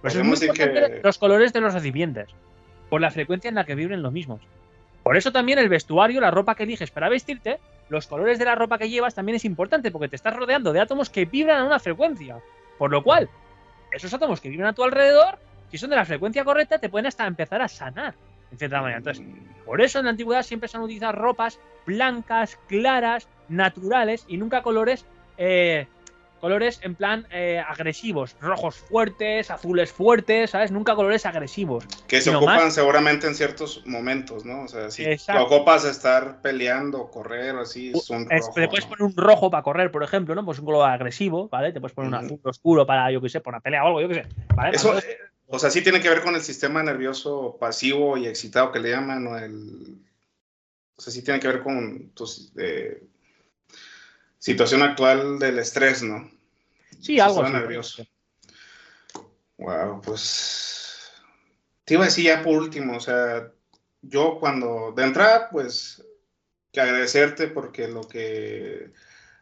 Por eso es muy importante los colores de los recipientes. Por la frecuencia en la que vibren los mismos. Por eso también el vestuario, la ropa que eliges para vestirte, los colores de la ropa que llevas también es importante porque te estás rodeando de átomos que vibran a una frecuencia. Por lo cual, esos átomos que vibran a tu alrededor, si son de la frecuencia correcta, te pueden hasta empezar a sanar, en cierta manera. Entonces, por eso en la antigüedad siempre se han utilizado ropas blancas, claras, naturales y nunca colores eh, colores en plan eh, agresivos, rojos fuertes, azules fuertes, ¿sabes? Nunca colores agresivos. Que se ocupan seguramente en ciertos momentos, ¿no? O sea, si te ocupas estar peleando, correr o así, es un rojo. Te puedes poner un rojo para correr, por ejemplo, ¿no? Pues un color agresivo, ¿vale? Te puedes poner un azul oscuro para, yo qué sé, por una pelea o algo, yo qué sé. Eso, eh, o sea, sí tiene que ver con el sistema nervioso pasivo y excitado que le llaman, o el... O sea, sí tiene que ver con tus... Eh, situación actual del estrés, ¿no? Sí, algo así. nervioso. Wow, pues te iba a decir ya por último, o sea, yo cuando de entrada, pues que agradecerte porque lo que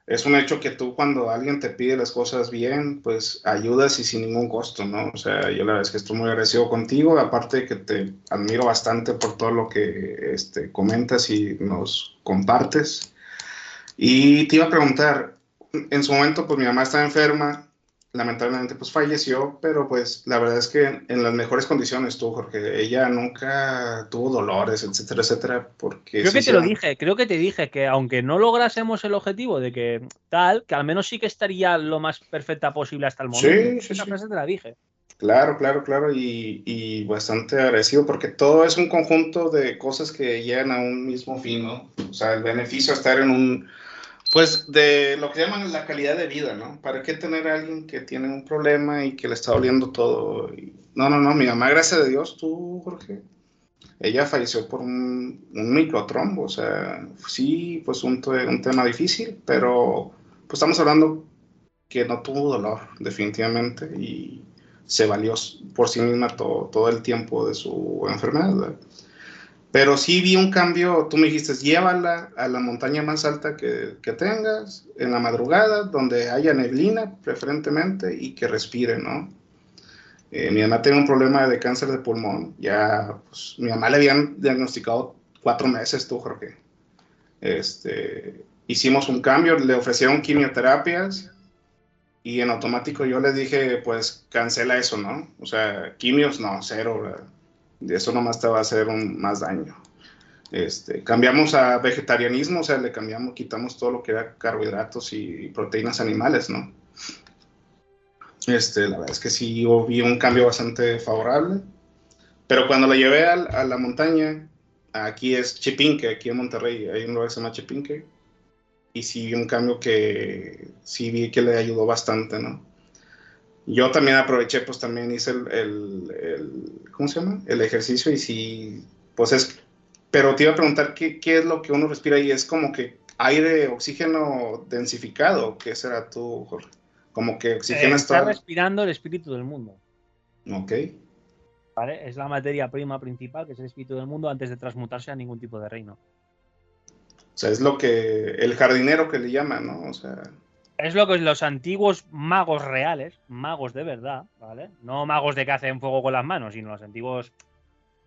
es un hecho que tú cuando alguien te pide las cosas bien, pues ayudas y sin ningún costo, ¿no? O sea, yo la verdad es que estoy muy agradecido contigo, aparte de que te admiro bastante por todo lo que este, comentas y nos compartes. Y te iba a preguntar, en su momento, pues mi mamá estaba enferma, lamentablemente pues falleció, pero pues la verdad es que en las mejores condiciones tuvo, porque ella nunca tuvo dolores, etcétera, etcétera, porque... Creo que te lo dije, creo que te dije que aunque no lográsemos el objetivo de que tal, que al menos sí que estaría lo más perfecta posible hasta el momento. Sí, sí, Esa frase te la dije. Claro, claro, claro, y, y, bastante agradecido porque todo es un conjunto de cosas que llegan a un mismo fin, ¿no? O sea, el beneficio de estar en un pues de lo que llaman la calidad de vida, ¿no? ¿Para qué tener a alguien que tiene un problema y que le está doliendo todo? no, no, no, mi mamá, gracias a Dios, tú, Jorge, ella falleció por un, microtrombo, o sea, sí, pues un, un tema difícil, pero pues estamos hablando que no tuvo dolor, definitivamente, y se valió por sí misma todo, todo el tiempo de su enfermedad. Pero sí vi un cambio, tú me dijiste, llévala a la montaña más alta que, tengas, en la madrugada, donde haya neblina preferentemente y que respire, ¿no? Eh, mi mamá tiene un problema de cáncer de pulmón, ya, pues, mi mamá le habían diagnosticado cuatro meses, tú, Jorge. Este, hicimos un cambio, le ofrecieron quimioterapias y en automático yo les dije, pues cancela eso, ¿no? O sea, quimios, no, cero, eso nomás te va a hacer un, más daño. Este, cambiamos a vegetarianismo, o sea, le cambiamos, quitamos todo lo que era carbohidratos y proteínas animales, ¿no? Este, la verdad es que sí vi un cambio bastante favorable. Pero cuando lo llevé a, la montaña, aquí es Chipinque, aquí en Monterrey, hay un lugar que se llama Chipinque, y sí vi un cambio que sí vi que le ayudó bastante, ¿no? Yo también aproveché, pues también hice el, el, ¿cómo se llama? El ejercicio y sí, pues es, pero te iba a preguntar qué, qué es lo que uno respira y es como que aire, oxígeno densificado, ¿qué será tú, Jorge? Como que oxígeno eh, está respirando el espíritu del mundo. Ok. ¿Vale? Es la materia prima principal, que es el espíritu del mundo, antes de transmutarse a ningún tipo de reino. O sea, es lo que. El jardinero que le llaman, ¿no? O sea. Es lo que los antiguos magos reales, magos de verdad, ¿vale? No magos de que hacen fuego con las manos, sino los antiguos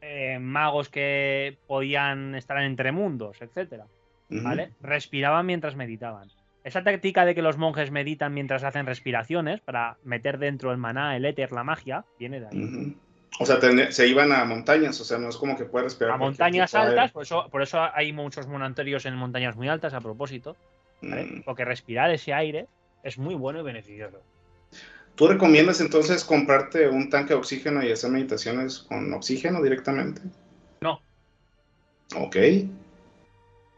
eh, magos que podían estar entre mundos, etcétera, ¿vale? Respiraban mientras meditaban. Esa táctica de que los monjes meditan mientras hacen respiraciones para meter dentro el maná, el éter, la magia, viene de ahí. O sea, se iban a montañas, o sea, no es como que puede respirar. A montañas altas, por eso, por eso hay muchos monasterios en montañas muy altas a propósito. Mm. Porque respirar ese aire es muy bueno y beneficioso. ¿Tú recomiendas entonces comprarte un tanque de oxígeno y hacer meditaciones con oxígeno directamente? No. Ok.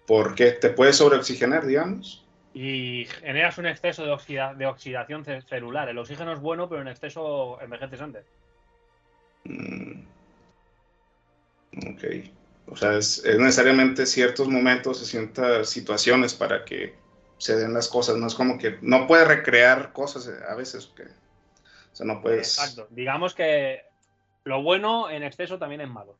¿Por qué? ¿Te puedes sobreoxigenar, digamos? y generas un exceso de, de oxidación celular. El oxígeno es bueno, pero en exceso envejeces antes. Mm. Ok. O sea, es, necesariamente ciertos momentos, ciertas situaciones para que se den las cosas. No es como que no puedes recrear cosas a veces. Que, o sea, no puedes. Exacto. Digamos que lo bueno en exceso también es malo.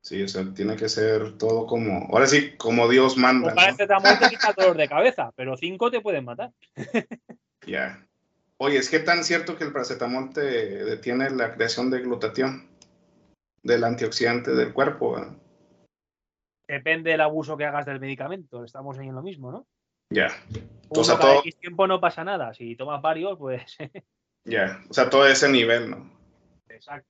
Sí, o sea, tiene que ser todo como, ahora sí, como Dios manda. Pues ¿no? Paracetamol te quita dolor de cabeza, pero cinco te pueden matar. Ya. Oye, ¿es que tan cierto que el paracetamol te detiene la creación de glutatión, del antioxidante del cuerpo? Depende del abuso que hagas del medicamento, estamos ahí en lo mismo, ¿no? Ya. O sea, todo... X tiempo no pasa nada, si tomas varios, pues... ya, o sea, todo ese nivel, ¿no? Exacto.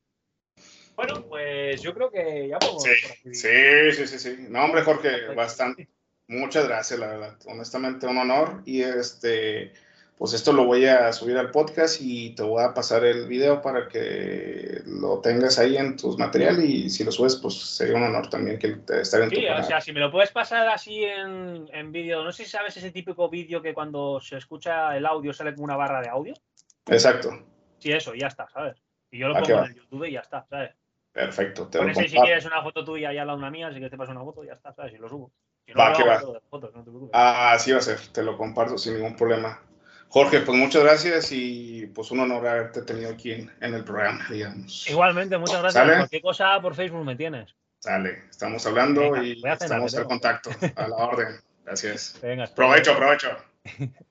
Bueno, pues yo creo que ya podemos. Sí, sí, sí, sí, sí. No, hombre, Jorge, bastante. Muchas gracias, la verdad. Honestamente, un honor. Y este, pues esto lo voy a subir al podcast y te voy a pasar el video para que lo tengas ahí en tus materiales. Y si lo subes, pues sería un honor también que estar en sí, tu o sea, si me lo puedes pasar así en, en vídeo, no sé si sabes ese típico vídeo que cuando se escucha el audio sale como una barra de audio. Exacto. Sí, eso, ya está, ¿sabes? Y yo lo pongo en YouTube y ya está, ¿sabes? Perfecto. Te si quieres una foto tuya y al lado una mía, si quieres te paso una foto, ya está, ¿sabes? Y lo subo. va, que va. ah, así va a ser, te lo comparto sin ningún problema. Jorge, pues muchas gracias y pues un honor haberte tenido aquí en, el programa, digamos. Igualmente, muchas gracias. ¿Sale? Cualquier cosa por Facebook me tienes. Sale, estamos hablando y estamos en contacto. A la orden. Gracias. Venga, provecho, provecho.